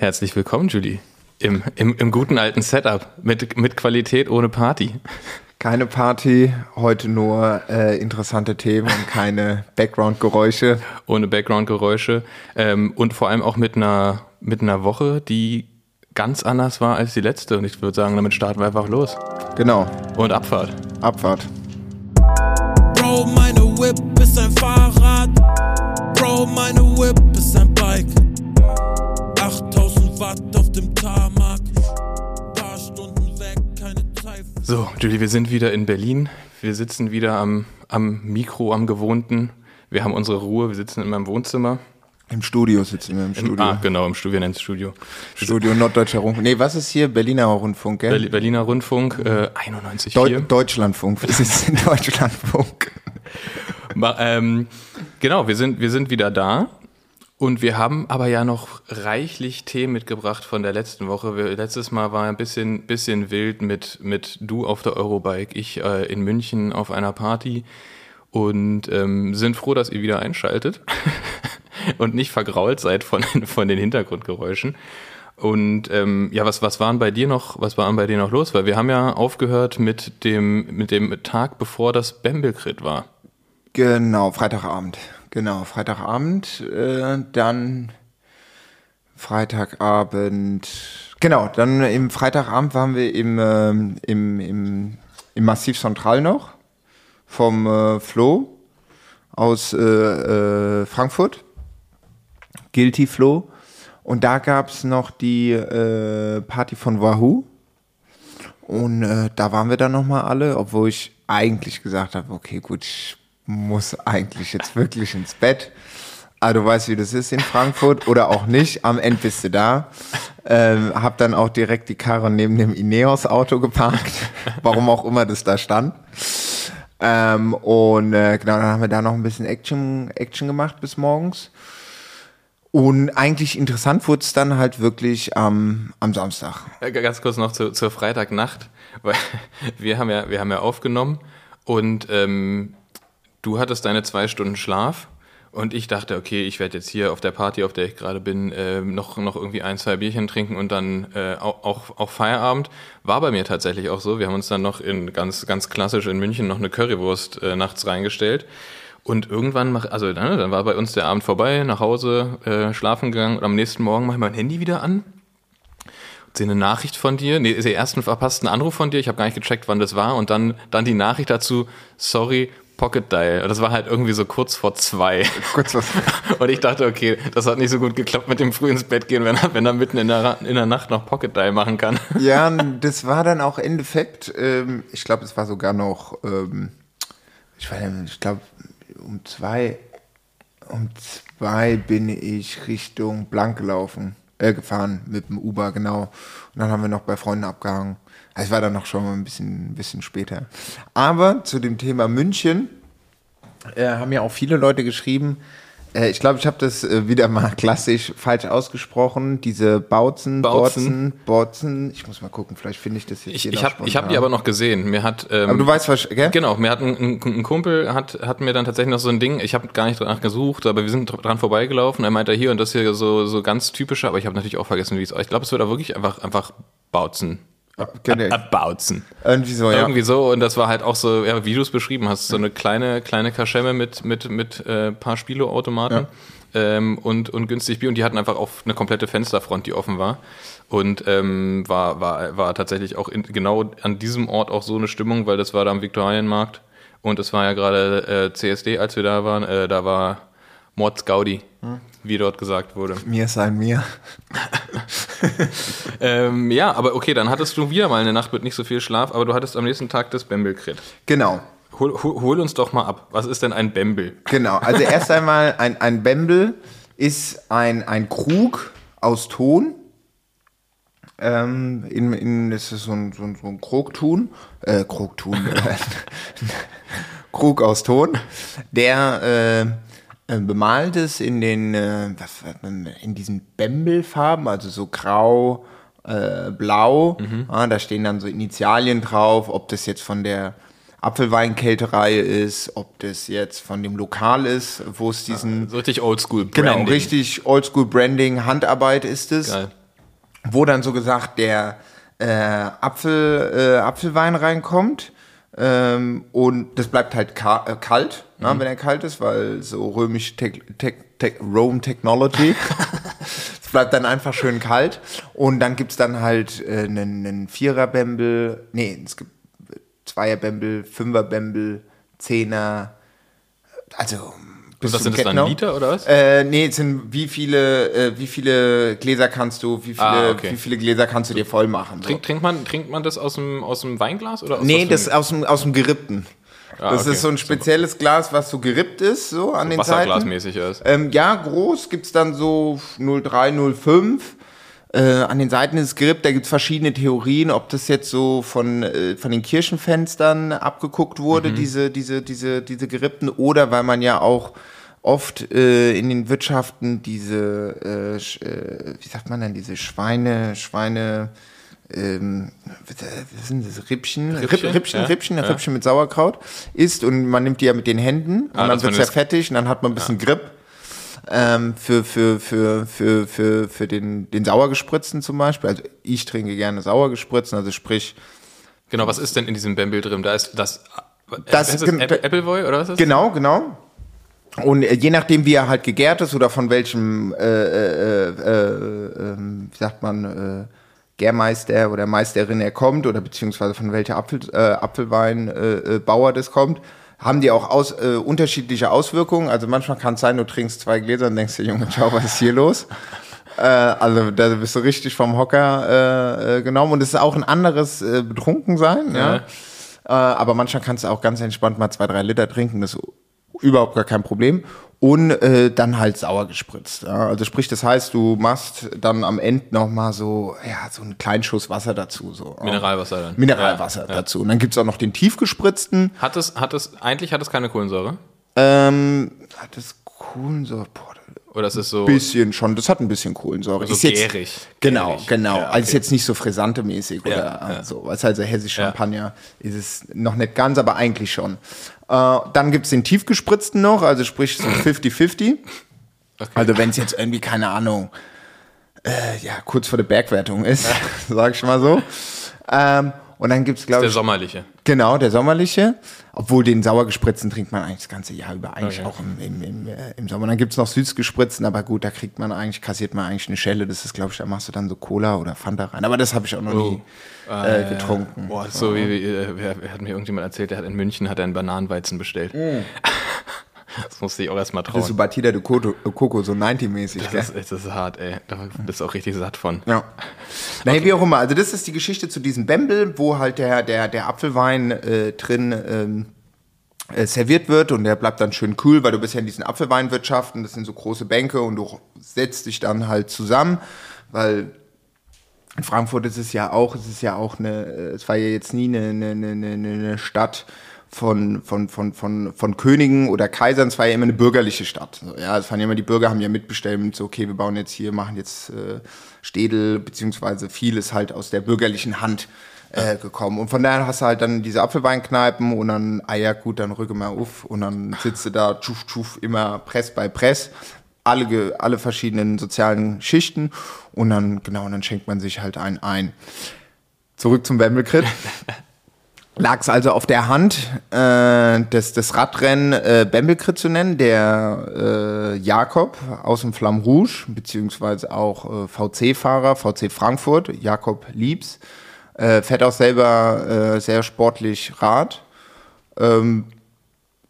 Herzlich willkommen, Julie. Im, im, im guten alten Setup. Mit, mit Qualität ohne Party. Keine Party, heute nur äh, interessante Themen und keine Background-Geräusche. Ohne Background-Geräusche. Ähm, und vor allem auch mit einer, mit einer Woche, die ganz anders war als die letzte. Und ich würde sagen, damit starten wir einfach los. Genau. Und Abfahrt. Abfahrt. Bro, meine Whip ist ein Fahrrad. Bro, meine 8000 Watt auf dem Tarmac. Paar Stunden weg, keine Zeit. So, Julie, wir sind wieder in Berlin. Wir sitzen wieder am, am Mikro, am Gewohnten. Wir haben unsere Ruhe. Wir sitzen in meinem Wohnzimmer. Im Studio sitzen wir, im Im, Studio. ah, genau, im Studio, wir nennen es Studio. Studio Norddeutscher Rundfunk. Nee, was ist hier? Berliner Rundfunk, gell? Berli- Berliner Rundfunk, äh, 91,4. Deu Deutschlandfunk. Wir sitzen in Deutschlandfunk. Ma- ähm, genau, wir sind, wir sind wieder da. Und wir haben aber ja noch reichlich Themen mitgebracht von der letzten Woche. Wir, letztes Mal war ein bisschen, bisschen wild mit, mit du auf der Eurobike, ich äh, in München auf einer Party und ähm, sind froh, dass ihr wieder einschaltet und nicht vergrault seid von, den- von den Hintergrundgeräuschen. Und ähm, ja, was, was waren bei dir noch, was waren bei dir noch los? Weil wir haben ja aufgehört mit dem, mit dem Tag, bevor das Bembelkrit war. Genau, Freitagabend. Genau, Freitagabend. Äh, dann Freitagabend. Genau, dann im Freitagabend waren wir im, ähm, im, im, im Massiv Central noch vom äh, Flo aus äh, äh, Frankfurt. Guilty Flo. Und da gab es noch die äh, Party von Wahoo. Und äh, da waren wir dann nochmal alle, obwohl ich eigentlich gesagt habe, okay, gut, ich muss eigentlich jetzt wirklich ins Bett. Aber du weißt, wie das ist in Frankfurt oder auch nicht. Am Ende bist du da. Ähm, hab dann auch direkt die Karre neben dem Ineos-Auto geparkt. Warum auch immer das da stand. Ähm, und äh, genau, dann haben wir da noch ein bisschen Action, Action gemacht bis morgens. Und eigentlich interessant wurde es dann halt wirklich am, am Samstag. Ganz kurz noch zu, zur Freitagnacht, weil wir haben ja, wir haben ja aufgenommen und ähm, du hattest deine zwei Stunden Schlaf und ich dachte, okay, ich werde jetzt hier auf der Party, auf der ich gerade bin, äh, noch, noch irgendwie ein, zwei Bierchen trinken und dann äh, auch, auch, Feierabend. War bei mir tatsächlich auch so. Wir haben uns dann noch in ganz, ganz klassisch in München noch eine Currywurst äh, nachts reingestellt. Und irgendwann, mach, also ne, dann war bei uns der Abend vorbei, nach Hause, äh, schlafen gegangen und am nächsten Morgen mache ich mein Handy wieder an sehe eine Nachricht von dir, nee, den ersten verpassten Anruf von dir, ich habe gar nicht gecheckt, wann das war und dann, dann die Nachricht dazu, sorry, Pocket Dial. Und Das war halt irgendwie so kurz vor zwei. Kurz was. Und ich dachte, okay, das hat nicht so gut geklappt mit dem früh ins Bett gehen, wenn er, wenn er mitten in der, in der Nacht noch Pocket Dial machen kann. Ja, das war dann auch Endeffekt, ähm, ich glaube, es war sogar noch, ähm, ich, weiß nicht, ich glaube, um zwei, um zwei bin ich Richtung Blank gelaufen, äh, gefahren mit dem Uber, genau. Und dann haben wir noch bei Freunden abgehangen. Also es war dann noch schon mal ein bisschen, ein bisschen später. Aber zu dem Thema München äh, haben ja auch viele Leute geschrieben, äh, ich glaube, ich habe das äh, wieder mal klassisch falsch ausgesprochen. Diese Bautzen, Bautzen. Botzen. Ich muss mal gucken, vielleicht finde ich das jetzt Ich, hier ich habe hab die aber noch gesehen. Mir hat, ähm, Aber du weißt was, gell? Genau, mir hat ein, ein, ein Kumpel hat, hat mir dann tatsächlich noch so ein Ding, ich habe gar nicht danach gesucht, aber wir sind dran vorbeigelaufen. Er meinte hier und das hier so, so ganz typische, aber ich habe natürlich auch vergessen, wie es Ich glaube, es wird auch wirklich einfach, einfach Bautzen. Genau. Ab- Abbautzen. Irgendwie so, ja. Irgendwie so, und das war halt auch so, ja, wie du es beschrieben hast, so eine kleine, kleine Kaschemme mit, mit, mit äh, paar Spielautomaten ähm, und, und günstig Bier. Und die hatten einfach auch eine komplette Fensterfront, die offen war. Und ähm, war, war, war tatsächlich auch in, genau an diesem Ort auch so eine Stimmung, weil das war da am Viktualienmarkt. Und es war ja gerade äh, CSD, als wir da waren. Äh, da war Mords Gaudi, wie dort gesagt wurde. Mir sein mir. Ähm, ja, aber okay, dann hattest du wieder mal eine Nacht mit nicht so viel Schlaf, aber du hattest am nächsten Tag das Bembelkrit. Genau. Hol, hol, hol uns doch mal ab. Was ist denn ein Bembel? Genau. Also erst einmal ein, ein Bembel ist ein, ein Krug aus Ton. Ähm, in, in, das ist so ein, so ein, so ein Krogtun. Äh, Krogtun. Krug aus Ton. Der äh, äh, bemalt ist in den, äh, was, in diesen Bembelfarben, also so grau, äh, blau. Ja, da stehen dann so Initialien drauf, ob das jetzt von der Apfelweinkälterei ist, ob das jetzt von dem Lokal ist, wo es diesen So richtig oldschool Genau, Branding. richtig Oldschool Branding, Handarbeit ist es. Geil. wo dann so gesagt der äh, Apfel, äh, Apfelwein reinkommt. Ähm, und das bleibt halt ka kalt, ne, wenn er kalt ist, weil so römisch Tech, Tech, Tech, Rome Technology. es bleibt dann einfach schön kalt. Und dann gibt's dann halt äh, einen, einen Vierer-Bembel, nee, es gibt Zweier-Bembel, Fünfer-Bembel, Zehner, also bis was sind das dann. Liter oder was? Äh, nee, es sind wie viele, äh, wie viele Gläser kannst du, wie viele, Ah, okay. wie viele Gläser kannst du dir voll machen? So. Trink, trinkt, man, trinkt man das aus dem, aus dem Weinglas? Oder aus Nee, das aus dem, aus dem Gerippten. Ah, das okay. ist so ein spezielles Glas, was so gerippt ist, so an den Seiten. Wasserglasmäßig ist. Ähm, ja, groß gibt's dann so 03, 05. Äh, an den Seiten ist es gerippt, da gibt's verschiedene Theorien, ob das jetzt so von, äh, von den Kirchenfenstern abgeguckt Mhm. wurde, diese, diese, diese, diese gerippten, oder weil man ja auch oft äh, in den Wirtschaften diese, äh, äh, wie sagt man denn, diese Schweine, Schweine, ähm, was sind das, Rippchen? Rippchen, Rippchen, Rippchen, ja, Rippchen, ja. Rippchen mit Sauerkraut isst und man nimmt die ja mit den Händen und Ah, dann dass wird man es ja das- fettig und dann hat man ein bisschen Grip ähm, für, für, für, für, für, für den, den Sauergespritzten zum Beispiel. Also ich trinke gerne Sauergespritzten, also sprich, Genau, was ist denn in diesem Bembel drin? Da ist das. Das- ist Apple, Appleboy oder was ist das? genau, genau. Und äh, je nachdem, wie er halt gegärt ist oder von welchem, äh, äh, äh, ähm, wie sagt man, äh, Gärmeister oder Meisterin er kommt oder beziehungsweise von welcher Apfel, äh, Apfelweinbauer äh, äh, Bauer das kommt, haben die auch aus, äh, unterschiedliche Auswirkungen. Also manchmal kann es sein, du trinkst zwei Gläser und denkst dir, Junge, ciao, was ist hier los? Äh, also da bist du richtig vom Hocker äh, äh, genommen und es ist auch ein anderes äh, Betrunkensein, ja. Ja. Äh, aber manchmal kannst du auch ganz entspannt mal zwei, drei Liter trinken, das ist überhaupt gar kein Problem. Und äh, dann halt sauer gespritzt. Ja. Also sprich, das heißt, du machst dann am Ende noch mal so, ja, so einen kleinen Schuss Wasser dazu. So. Mineralwasser dann. Mineralwasser Ja, ja. dazu. Und dann gibt's auch noch den tiefgespritzten. Hat es, hat es, eigentlich hat es keine Kohlensäure? Ähm, hat das Kohlensäure? Boah, Oder ist es so. bisschen schon, das hat ein bisschen Kohlensäure. So ist jetzt, gärig. Genau, Gärig. genau. Ja, Also ist okay. jetzt nicht so frisante-mäßig oder ja. so. Was also hessisch Ja. Champagner ist es noch nicht ganz, aber eigentlich schon. Äh, dann gibt's den tiefgespritzten noch, also sprich so 50-50. Also wenn es jetzt irgendwie, keine Ahnung, äh, ja, kurz vor der Bergwertung ist, sag ich mal so. Ähm, und dann gibt's glaube Der ich, sommerliche. Genau, der sommerliche. Obwohl den sauer gespritzten trinkt man eigentlich das ganze Jahr über, eigentlich Okay. auch im, im, im, äh, im Sommer. Dann gibt's noch süß gespritzten, aber gut, da kriegt man eigentlich, kassiert man eigentlich eine Schelle. Das ist, glaube ich, da machst du dann so Cola oder Fanta rein. Aber das habe ich auch noch nie äh, getrunken. Boah, so wie, wie äh, wer, wer hat mir irgendjemand erzählt, der hat in München hat er einen Bananenweizen bestellt. Das musste ich auch erstmal Das ist so trauen. Batida de Coco, Coco so 90-mäßig, gell? Das ist, das ist hart, ey. Da bist du auch richtig satt von. Ja. Naja, wie auch immer. Also das ist die Geschichte zu diesem Bembel, wo halt der, der, der Apfelwein äh, drin ähm, äh, serviert wird und der bleibt dann schön kühl, weil du bist ja in diesen Apfelweinwirtschaften, das sind so große Bänke und du setzt dich dann halt zusammen, weil in Frankfurt ist es ja auch, es ist ja auch eine, äh, es war ja jetzt nie eine, eine, eine- eine Stadt von, von, von, von, von Königen oder Kaisern, es war ja immer eine bürgerliche Stadt. Ja, es waren ja immer die Bürger, haben ja mitbestimmt, so, okay, wir bauen jetzt hier, machen jetzt äh, Städel, beziehungsweise vieles halt aus der bürgerlichen Hand äh, gekommen. Und von daher hast du halt dann diese Apfelweinkneipen und dann, ah ja, gut, dann rücke mal auf und dann sitzt du da, tschuf, tschuf, immer Press bei Press alle, alle verschiedenen sozialen Schichten und dann, genau, und dann schenkt man sich halt einen ein. Zurück zum Wemmelkrit. Lag es also auf der Hand, äh, das, das Radrennen äh, Bembelkrit zu nennen, der äh, Jakob aus dem Flamme Rouge, beziehungsweise auch äh, VC-Fahrer, VC Frankfurt, Jakob Liebs, äh, fährt auch selber äh, sehr sportlich Rad, ähm,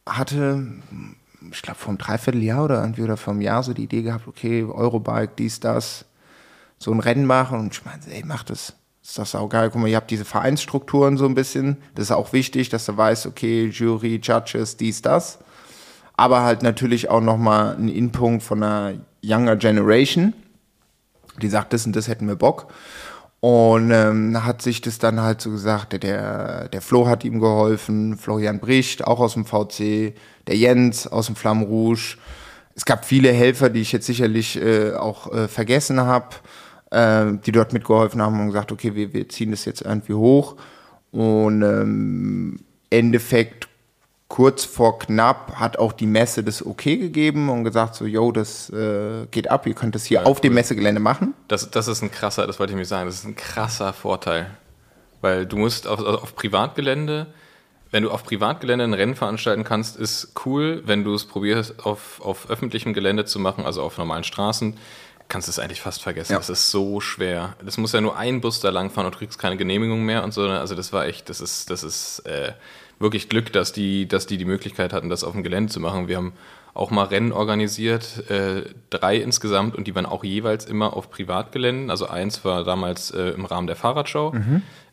hatte ich glaube, vor einem Dreivierteljahr oder irgendwie oder vor einem Jahr so die Idee gehabt, okay, Eurobike, dies, das, so ein Rennen machen. Und ich meinte, ey, mach das. Das ist doch saugeil. Guck mal, ihr habt diese Vereinsstrukturen so ein bisschen. Das ist auch wichtig, dass du weißt, okay, Jury, Judges, dies, das. Aber halt natürlich auch nochmal ein Inpunkt von einer Younger Generation, die sagt, das und das hätten wir Bock. Und ähm, hat sich das dann halt so gesagt, der- der, der Flo hat ihm geholfen, Florian Bricht, auch aus dem VC, der Jens aus dem Flamme Rouge. Es gab viele Helfer, die ich jetzt sicherlich äh, auch äh, vergessen habe, äh, die dort mitgeholfen haben und gesagt, okay, wir, wir ziehen das jetzt irgendwie hoch. Und ähm, Endeffekt kurz vor knapp hat auch die Messe das okay gegeben und gesagt so, yo, das äh, geht ab, ihr könnt das hier auf dem Messegelände machen. Das, das ist ein krasser, das wollte ich mich sagen, das ist ein krasser Vorteil. Weil du musst auf, also auf Privatgelände, wenn du auf Privatgelände ein Rennen veranstalten kannst, ist cool. Wenn du es probierst, auf, auf öffentlichem Gelände zu machen, also auf normalen Straßen, kannst du es eigentlich fast vergessen. Ja. Das ist so schwer. Das muss ja nur ein Bus da langfahren und du kriegst keine Genehmigung mehr und so. Also das war echt, das ist, das ist äh, wirklich Glück, dass die, dass die die Möglichkeit hatten, das auf dem Gelände zu machen. Wir haben auch mal Rennen organisiert, äh, drei insgesamt, und die waren auch jeweils immer auf Privatgeländen. Also eins war damals äh, im Rahmen der Fahrradshow.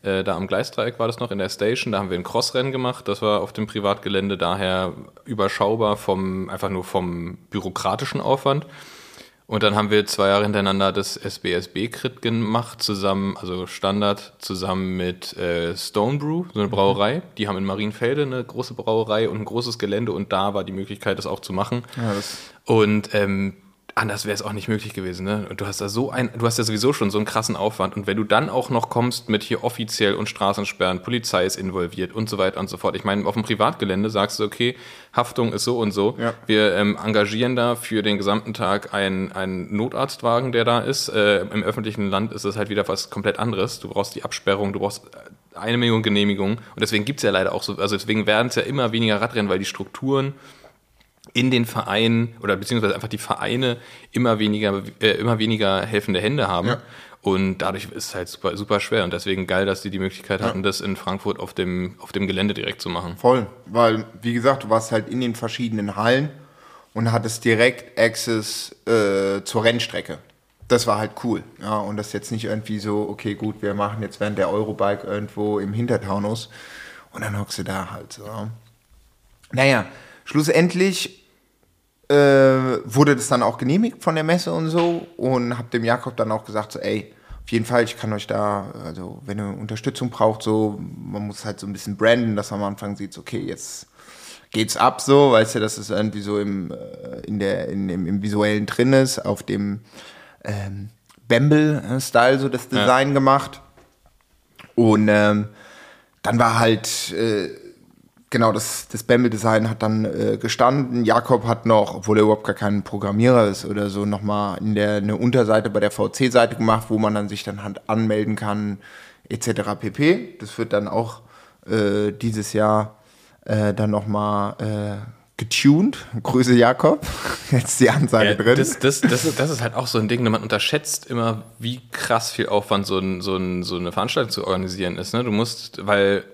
Äh, da am Gleisdreieck war das noch in der Station. Da haben wir ein Crossrennen gemacht. Das war auf dem Privatgelände, daher überschaubar vom, einfach nur vom bürokratischen Aufwand. Und dann haben wir zwei Jahre hintereinander das SBSB-Crit gemacht, zusammen, also Standard, zusammen mit äh, Stone Brew, so eine Brauerei. Die haben in Marienfelde eine große Brauerei und ein großes Gelände und da war die Möglichkeit, das auch zu machen. und ähm, anders wäre es auch nicht möglich gewesen. Ne? Und du hast da so ein, du hast ja sowieso schon so einen krassen Aufwand. Und wenn du dann auch noch kommst mit hier offiziell und Straßensperren, Polizei ist involviert und so weiter und so fort. Ich meine, auf dem Privatgelände sagst du, okay, Haftung ist so und so. Ja. Wir ähm, engagieren da für den gesamten Tag einen, einen Notarztwagen, der da ist. Äh, Im öffentlichen Land ist es halt wieder was komplett anderes. Du brauchst die Absperrung, du brauchst äh, eine Million Genehmigungen. Und deswegen gibt's ja leider auch so, also deswegen werden es ja immer weniger Radrennen, weil die Strukturen in den Vereinen oder beziehungsweise einfach die Vereine immer weniger, äh, immer weniger helfende Hände haben. Ja. Und dadurch ist es halt super, super schwer. Und deswegen geil, dass die die Möglichkeit hatten, das in Frankfurt auf dem, auf dem Gelände direkt zu machen. Voll, weil, wie gesagt, du warst halt in den verschiedenen Hallen und hattest direkt Access äh, zur Rennstrecke. Das war halt cool. Ja, und das jetzt nicht irgendwie so, okay, gut, wir machen jetzt während der Eurobike irgendwo im Hintertaunus und dann hockst du da halt so. ja. Naja, schlussendlich äh, wurde das dann auch genehmigt von der Messe und so und hab dem Jakob dann auch gesagt, so, ey, auf jeden Fall, ich kann euch da, also wenn ihr Unterstützung braucht, so, man muss halt so ein bisschen branden, dass man am Anfang sieht, so, okay, jetzt geht's ab so, weißt du, dass es irgendwie so im, äh, in der, in, im, im Visuellen drin ist, auf dem ähm, Bamble-Style so das Design gemacht. Und ähm, dann war halt, äh, genau, das, das Bamble-Design hat dann äh, gestanden. Jakob hat noch, obwohl er überhaupt gar kein Programmierer ist oder so, nochmal in der, eine Unterseite bei der VC-Seite gemacht, wo man dann sich dann halt anmelden kann, etc. pp. Das wird dann auch äh, dieses Jahr äh, dann nochmal äh, getuned. Grüße Jakob. Jetzt die Ansage Ja, drin. das, das, das, ist, das ist halt auch so ein Ding, ne? man unterschätzt immer, wie krass viel Aufwand so, ein, so, ein, so eine Veranstaltung zu organisieren ist. Ne? Du musst, weil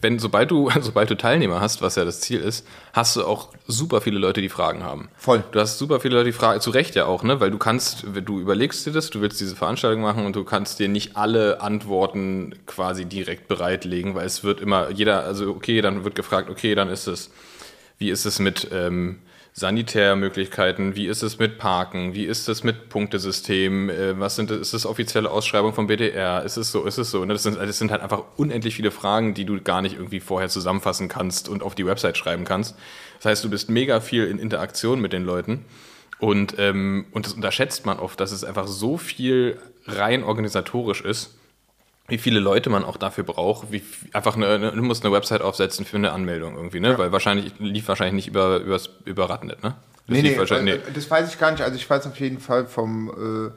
wenn, sobald du, sobald du Teilnehmer hast, was ja das Ziel ist, hast du auch super viele Leute, die Fragen haben. Voll. Du hast super viele Leute, die fragen, zu Recht ja auch, ne? Weil du kannst, du überlegst dir das, du willst diese Veranstaltung machen und du kannst dir nicht alle Antworten quasi direkt bereitlegen, weil es wird immer, jeder, also okay, dann wird gefragt, okay, dann ist es, wie ist es mit ähm, Sanitärmöglichkeiten, wie ist es mit Parken, wie ist es mit Punktesystem, äh, was sind, ist es offizielle Ausschreibung vom BDR, ist es so, ist es so, ne? das, sind, das sind halt einfach unendlich viele Fragen, die du gar nicht irgendwie vorher zusammenfassen kannst und auf die Website schreiben kannst. Das heißt, du bist mega viel in Interaktion mit den Leuten. Und, ähm, und das unterschätzt man oft, dass es einfach so viel rein organisatorisch ist, wie viele Leute man auch dafür braucht, wie einfach eine, eine, du musst eine Website aufsetzen für eine Anmeldung irgendwie, ne? Weil wahrscheinlich lief wahrscheinlich nicht über übers, über Radnet, ne? Das Nee, nee, wahrscheinlich, äh, das weiß ich gar nicht. Also ich weiß auf jeden Fall vom, äh,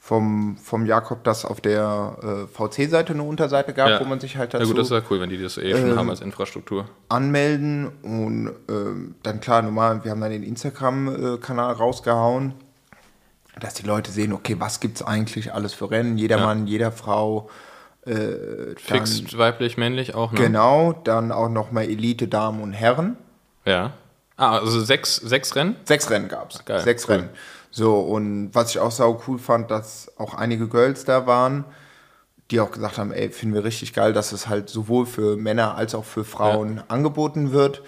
vom, vom Jakob, dass auf der äh, VC-Seite eine Unterseite gab, Ja. wo man sich halt dazu gut, das ist ja cool, wenn die das eh schon haben als Infrastruktur. anmelden und ähm, dann klar, normal, wir haben dann den Instagram-Kanal rausgehauen, dass die Leute sehen, okay, was gibt's eigentlich alles für Rennen, jeder Ja. Mann, jeder Frau, äh, Fixed, weiblich, männlich auch, ne? genau, dann auch nochmal Elite, Damen und Herren. Ja. Ah, also sechs, sechs Rennen? Sechs Rennen gab's. Geil, Sechs cool. Rennen. So, und was ich auch sau cool fand, dass auch einige Girls da waren, die auch gesagt haben, ey, finden wir richtig geil, dass es halt sowohl für Männer als auch für Frauen angeboten wird.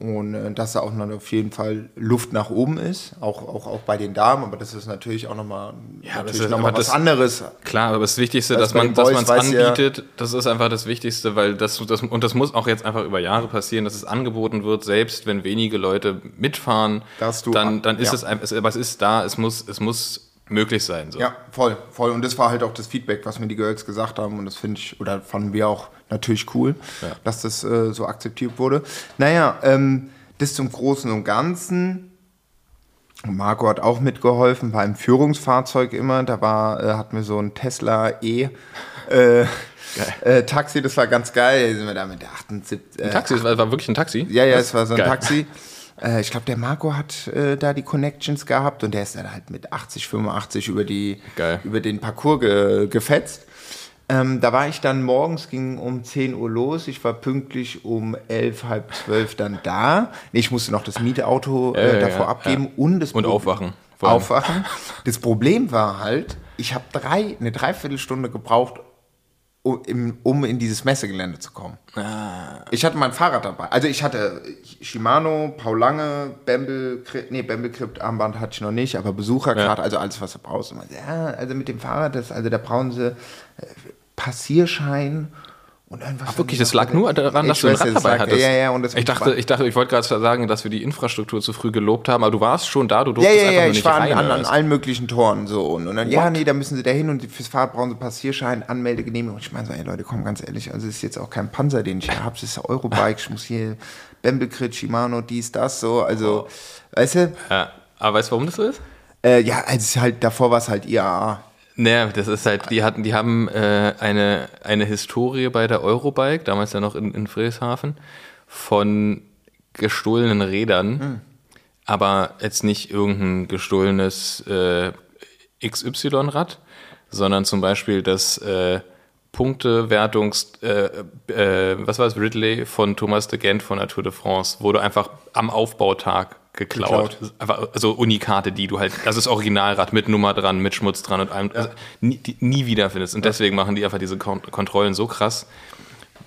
Und äh, dass da auch noch auf jeden Fall Luft nach oben ist, auch, auch, auch bei den Damen, aber das ist natürlich auch nochmal Ja, das natürlich ist- noch mal was das- anderes. Klar, aber das Wichtigste, dass man es weiß ja- anbietet, das ist einfach das Wichtigste, weil das, das und das muss auch jetzt einfach über Jahre passieren, dass es angeboten wird, selbst wenn wenige Leute mitfahren, dann dann ist ja. es einfach, es ist da, es muss es muss möglich sein. So. Ja, voll, voll. Und das war halt auch das Feedback, was mir die Girls gesagt haben. Und das finde ich, oder fanden wir auch natürlich cool, Ja. dass das äh, so akzeptiert wurde. Naja, ähm, das zum Großen und Ganzen. Marco hat auch mitgeholfen, war im Führungsfahrzeug immer. Da war, äh, hatten wir so ein Tesla E. Äh, äh, Taxi, das war ganz geil. Da sind wir da mit der 78. Äh, Ein Taxi, es war, war wirklich ein Taxi? ja, ja, es war so ein Geil. Taxi. Äh, ich glaube, der Marco hat äh, da die Connections gehabt und der ist dann halt mit 80, 85 über, die, Geil. über den Parcours ge, gefetzt. Ähm, da war ich dann morgens, ging um 10 Uhr los. Ich war pünktlich um 11, halb 12 dann da. Nee, ich musste noch das Mietauto äh, davor ja, abgeben ja. und das Und Pro- aufwachen. Aufwachen. Das Problem war halt, ich habe drei, eine Dreiviertelstunde gebraucht, um, in dieses Messegelände zu kommen. Ah. Ich hatte mein Fahrrad dabei. Also ich hatte Shimano, Paul Lange, Bamble, Crypt- nee, Bamble Crypt Armband hatte ich noch nicht, aber Besucherkarte, Ja. also alles, was du brauchst. Ja, also mit dem Fahrrad, das, also da brauchen sie äh, Passierschein und irgendwas. Ach, wirklich, das lag nur daran, dass du ein Rad das dabei hattest. Ja, ja, und das ich dachte, ich dachte, ich wollte gerade sagen, dass wir die Infrastruktur zu früh gelobt haben, aber du warst schon da, du Ja, durftest ja, einfach ja, nur ich nicht war an, rein. an, an allen möglichen Toren so. Und, und dann, ja, What? nee, da müssen sie da hin und fürs Fahrrad brauchen sie Passierschein, Anmeldegenehmigung. Und ich meine so, ey Leute, komm, ganz ehrlich, also es ist jetzt auch kein Panzer, den ich hier habe, es ist Eurobike, ich muss hier Bembelcrit, Shimano, dies, das, so, also, weißt du, ja. Aber weißt du, warum das so ist? äh, ja, also halt, davor war es halt IAA. Naja, das ist halt, die hatten, die haben äh, eine, eine Historie bei der Eurobike, damals ja noch in, in Friedrichshafen, von gestohlenen Rädern, Hm. aber jetzt nicht irgendein gestohlenes äh, XY-Rad, sondern zum Beispiel das äh, Punktewertungs, äh, äh, was war es, Ridley von Thomas de Gent von der Tour de France, wurde einfach am Aufbautag geklaut. Geklaut. Also Unikate, die du halt, das ist Originalrad mit Nummer dran, mit Schmutz dran und allem, also nie, die, nie wieder findest. Und deswegen machen die einfach diese Kon Kontrollen so krass.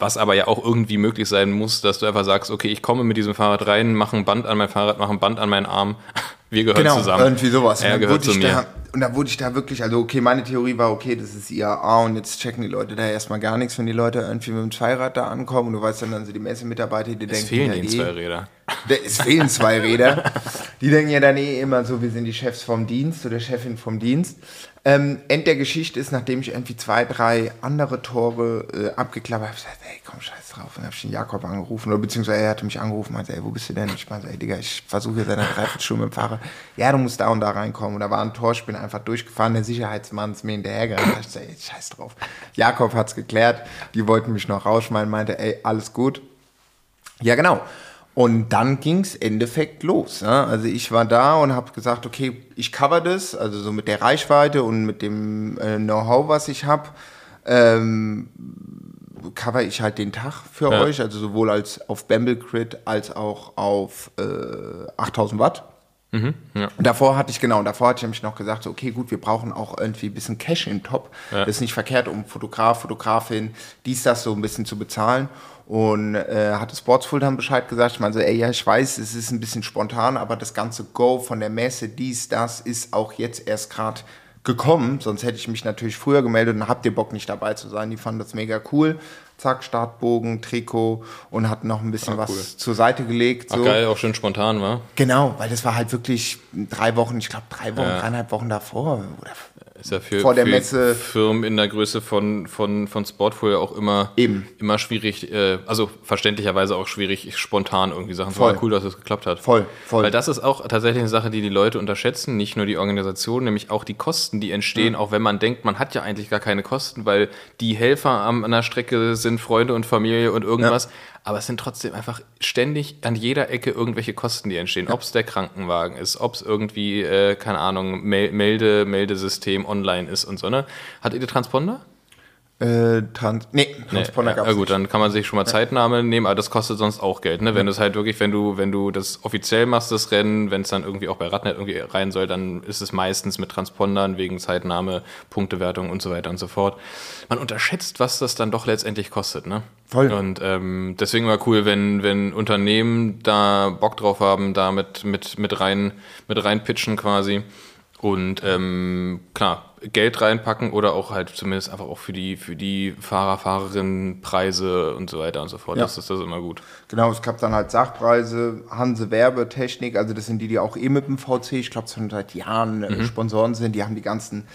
Was aber ja auch irgendwie möglich sein muss, dass du einfach sagst, okay, ich komme mit diesem Fahrrad rein, mache ein Band an mein Fahrrad, mache ein Band an meinen Arm. Wir gehören Genau, zusammen. irgendwie sowas. Er gehört zu mir. Da, und da wurde ich da wirklich, also okay, meine Theorie war, okay, das ist IAA und jetzt checken die Leute da erstmal gar nichts, wenn die Leute irgendwie mit dem Zweirad da ankommen und du weißt dann, dann sind die Messemitarbeiter, die es denken, fehlen ja, ihnen eh, zwei Räder. Da- Es fehlen zwei Räder. Die denken ja dann eh immer so, wir sind die Chefs vom Dienst oder Chefin vom Dienst. Ähm, End der Geschichte ist, nachdem ich irgendwie zwei, drei andere Tore äh, abgeklappert habe, habe ich gesagt, ey, komm, scheiß drauf. Und habe ich den Jakob angerufen, oder beziehungsweise er hatte mich angerufen, meinte, ey, wo bist du denn? Ich meinte, ey, Digga, ich versuche hier seit einer Dreiviertelstunde mit dem Fahrrad. Ja, du musst da und da reinkommen. Und da war ein Tor, ich bin einfach durchgefahren, der Sicherheitsmann ist mir hinterhergerannt. Ich gesagt, ey, scheiß drauf. Jakob hat's geklärt, die wollten mich noch rausschmeißen, meinte, ey, alles gut. Ja, genau. Und dann ging's Endeffekt los. Ne? Also ich war da und habe gesagt, okay, ich cover das, also so mit der Reichweite und mit dem äh, Know-how, was ich habe, ähm, cover ich halt den Tag für Ja. euch, also sowohl als auf Bamble Crit als auch auf äh, 8000 Watt. Mhm, ja. Und davor hatte ich, genau, davor hatte ich nämlich noch gesagt, so, okay, gut, wir brauchen auch irgendwie ein bisschen Cash in Top. Ja. Das ist nicht verkehrt, um Fotograf, Fotografin, dies, das so ein bisschen zu bezahlen. Und äh, hatte Sportsful dann Bescheid gesagt. Ich meine so, ey, ja, ich weiß, es ist ein bisschen spontan, aber das ganze Go von der Messe, dies, das, ist auch jetzt erst gerade gekommen. Sonst hätte ich mich natürlich früher gemeldet und habt ihr Bock nicht dabei zu sein. Die fanden das mega cool. Zack, Startbogen, Trikot und hatten noch ein bisschen Ah, was cool. zur Seite gelegt. Ach So. geil, auch schön spontan, war. Genau, weil das war halt wirklich drei Wochen, ich glaube drei Wochen, Ja. dreieinhalb Wochen davor. Oder Ist ja für, Vor der für Messe- Firmen in der Größe von, von, von Sportfoil auch immer, Eben. immer schwierig, äh, also verständlicherweise auch schwierig, spontan irgendwie Sachen zu Voll. machen. Cool, dass es geklappt hat. Voll, voll. Weil das ist auch tatsächlich eine Sache, die die Leute unterschätzen, nicht nur die Organisation, nämlich auch die Kosten, die entstehen, auch wenn man denkt, man hat ja eigentlich gar keine Kosten, weil die Helfer am, an der Strecke sind Freunde und Familie und irgendwas. Aber es sind trotzdem einfach ständig an jeder Ecke irgendwelche Kosten, die entstehen. Ob es der Krankenwagen ist, ob es irgendwie, äh, keine Ahnung, Mel Melde, Meldesystem online ist und so, ne? Hattet ihr Transponder? Äh, Trans nee, Transponder ja, gab's ja, gut, nicht. dann kann man sich schon mal Zeitnahme nehmen, aber das kostet sonst auch Geld, ne? Wenn du es halt wirklich, wenn du, wenn du das offiziell machst, das Rennen, wenn es dann irgendwie auch bei Radnet irgendwie rein soll, dann ist es meistens mit Transpondern wegen Zeitnahme, Punktewertung und so weiter und so fort. Man unterschätzt, was das dann doch letztendlich kostet, ne? Voll. Und ähm, deswegen war cool, wenn, wenn Unternehmen da Bock drauf haben, da mit, mit, mit rein, mit rein pitchen quasi. Und ähm, klar, Geld reinpacken oder auch halt zumindest einfach auch für die, für die Fahrer, Fahrerinnen Preise und so weiter und so fort. Ja. Das ist das immer gut. Genau, es gab dann halt Sachpreise, Hanse Werbetechnik, also das sind die, die auch eh mit dem VC, ich glaube, schon seit Jahren Mhm. äh, Sponsoren sind, die haben die ganzen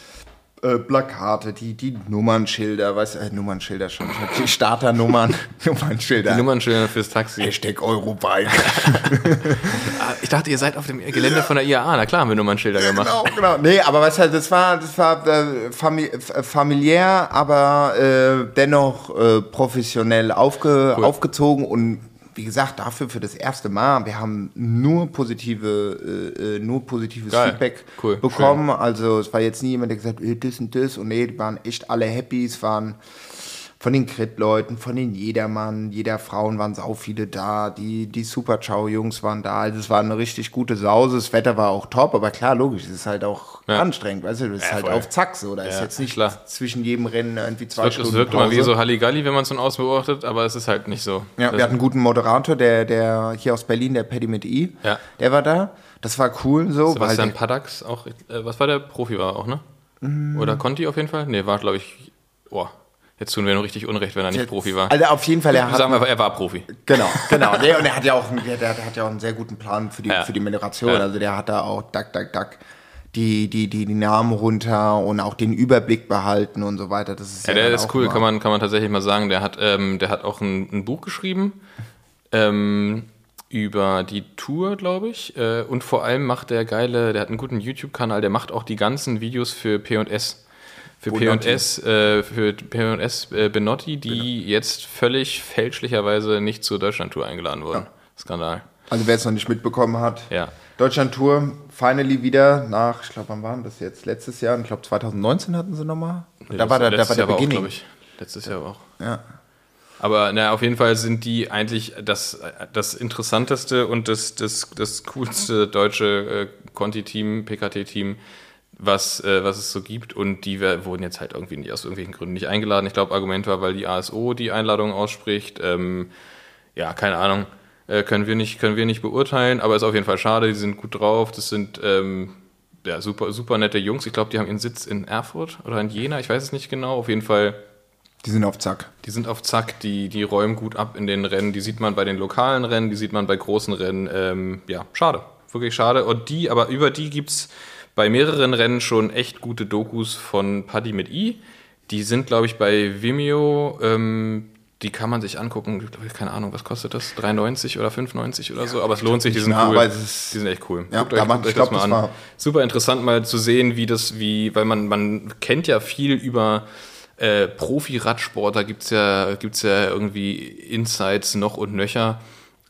äh, Plakate, die, die Nummernschilder, weißt du, äh, Nummernschilder schon, die Starternummern, Nummernschilder. Die Nummernschilder fürs Taxi. Hashtag Eurobike. Ich dachte, ihr seid auf dem Gelände von der IAA. Na klar, haben wir Nummernschilder gemacht. genau, genau. Nee, aber was halt, das war, das war äh, f- familiär, aber äh, dennoch äh, professionell aufge Cool. aufgezogen und wie gesagt, dafür für das erste Mal, wir haben nur positive, äh, äh, nur positives Geil. Feedback Cool. bekommen. Also es war jetzt nie jemand, der gesagt hat, äh, das und das und nee, die waren echt alle happy. Es waren von den Crit-Leuten, von den Jedermann, jeder Frauen waren sau viele da, die, die Super Ciao-Jungs waren da. Also es war eine richtig gute Sause, das Wetter war auch top, aber klar, logisch, es ist halt auch Ja. anstrengend, weißt du, du bist Ja, halt voll. auf Zack so, da ist Ja, jetzt nicht klar. zwischen jedem Rennen irgendwie zwei Es wirkt, Stunden es wirkt immer wie Pause. so Halligalli, wenn man es von außen beobachtet, aber es ist halt nicht so. Ja, Das- wir hatten einen guten Moderator, der, der hier aus Berlin, der Paddy mit I, Ja. der war da. Das war cool so, Sebastian weil Paddax auch, äh, was war der Profi war auch, ne? Mm. Oder Conti auf jeden Fall? Ne, war glaube ich, boah, jetzt tun wir nur richtig Unrecht, wenn er nicht Profi war. also auf jeden Fall, er hat Sagen wir, er war Profi. Genau, genau. Nee, und er hat ja auch, der, der hat ja auch einen sehr guten Plan für die, Ja. für die Moderation. Ja. Also der hat da auch Duck, Duck, Duck die, die, die, die Namen runter und auch den Überblick behalten und so weiter. Das ist Ja, ja, der ist cool, kann man, kann man tatsächlich mal sagen. Der hat, ähm, der hat auch ein, ein Buch geschrieben ähm, über die Tour, glaube ich. Äh, und vor allem macht der geile, der hat einen guten YouTube-Kanal, der macht auch die ganzen Videos für P&S. Für. P&S, äh, für P&S äh, Benotti, die jetzt völlig fälschlicherweise nicht zur Deutschlandtour eingeladen wurden. Skandal. Also wer es noch nicht mitbekommen hat, Ja. Deutschland Tour, finally wieder nach, ich glaube, wann waren das jetzt? Letztes Jahr? Ich glaube 2019 hatten sie nochmal. Da war der, da war Letztes der Jahr auch, Beginning. glaub ich. Letztes Jahr auch. Ja. Aber na, auf jeden Fall sind die eigentlich das, das interessanteste und das, das, das coolste deutsche äh, Conti-Team, PKT-Team, was, äh, was es so gibt. Und die wurden jetzt halt irgendwie nicht, aus irgendwelchen Gründen nicht eingeladen. Ich glaube, Argument war, weil die ASO die Einladung ausspricht. Ähm, ja, keine Ahnung. Äh, können, wir nicht, können wir nicht beurteilen, aber ist auf jeden Fall schade. Die sind gut drauf. Das sind ähm, ja, super, super nette Jungs. Ich glaube, die haben ihren Sitz in Erfurt oder in Jena. Ich weiß es nicht genau. Auf jeden Fall Die sind auf Zack. die sind auf Zack, die, die räumen gut ab in den Rennen. Die sieht man bei den lokalen Rennen, die sieht man bei großen Rennen. Ähm, ja, schade. Wirklich schade. Und die, aber über die gibt es bei mehreren Rennen schon echt gute Dokus von Paddy mit I. Die sind, glaube ich, bei Vimeo. Ähm, die kann man sich angucken. Keine Ahnung, was kostet das? 3,90 oder 5,90 oder so. Aber es lohnt sich, die sind mehr, cool. es die sind echt cool. Ja, guckt euch, man- guckt ich euch glaub, das das mal an. war- Super interessant mal zu sehen, wie das, wie, weil man, man kennt ja viel über äh, Profi-Radsport, da gibt's ja, gibt's ja irgendwie Insights noch und nöcher.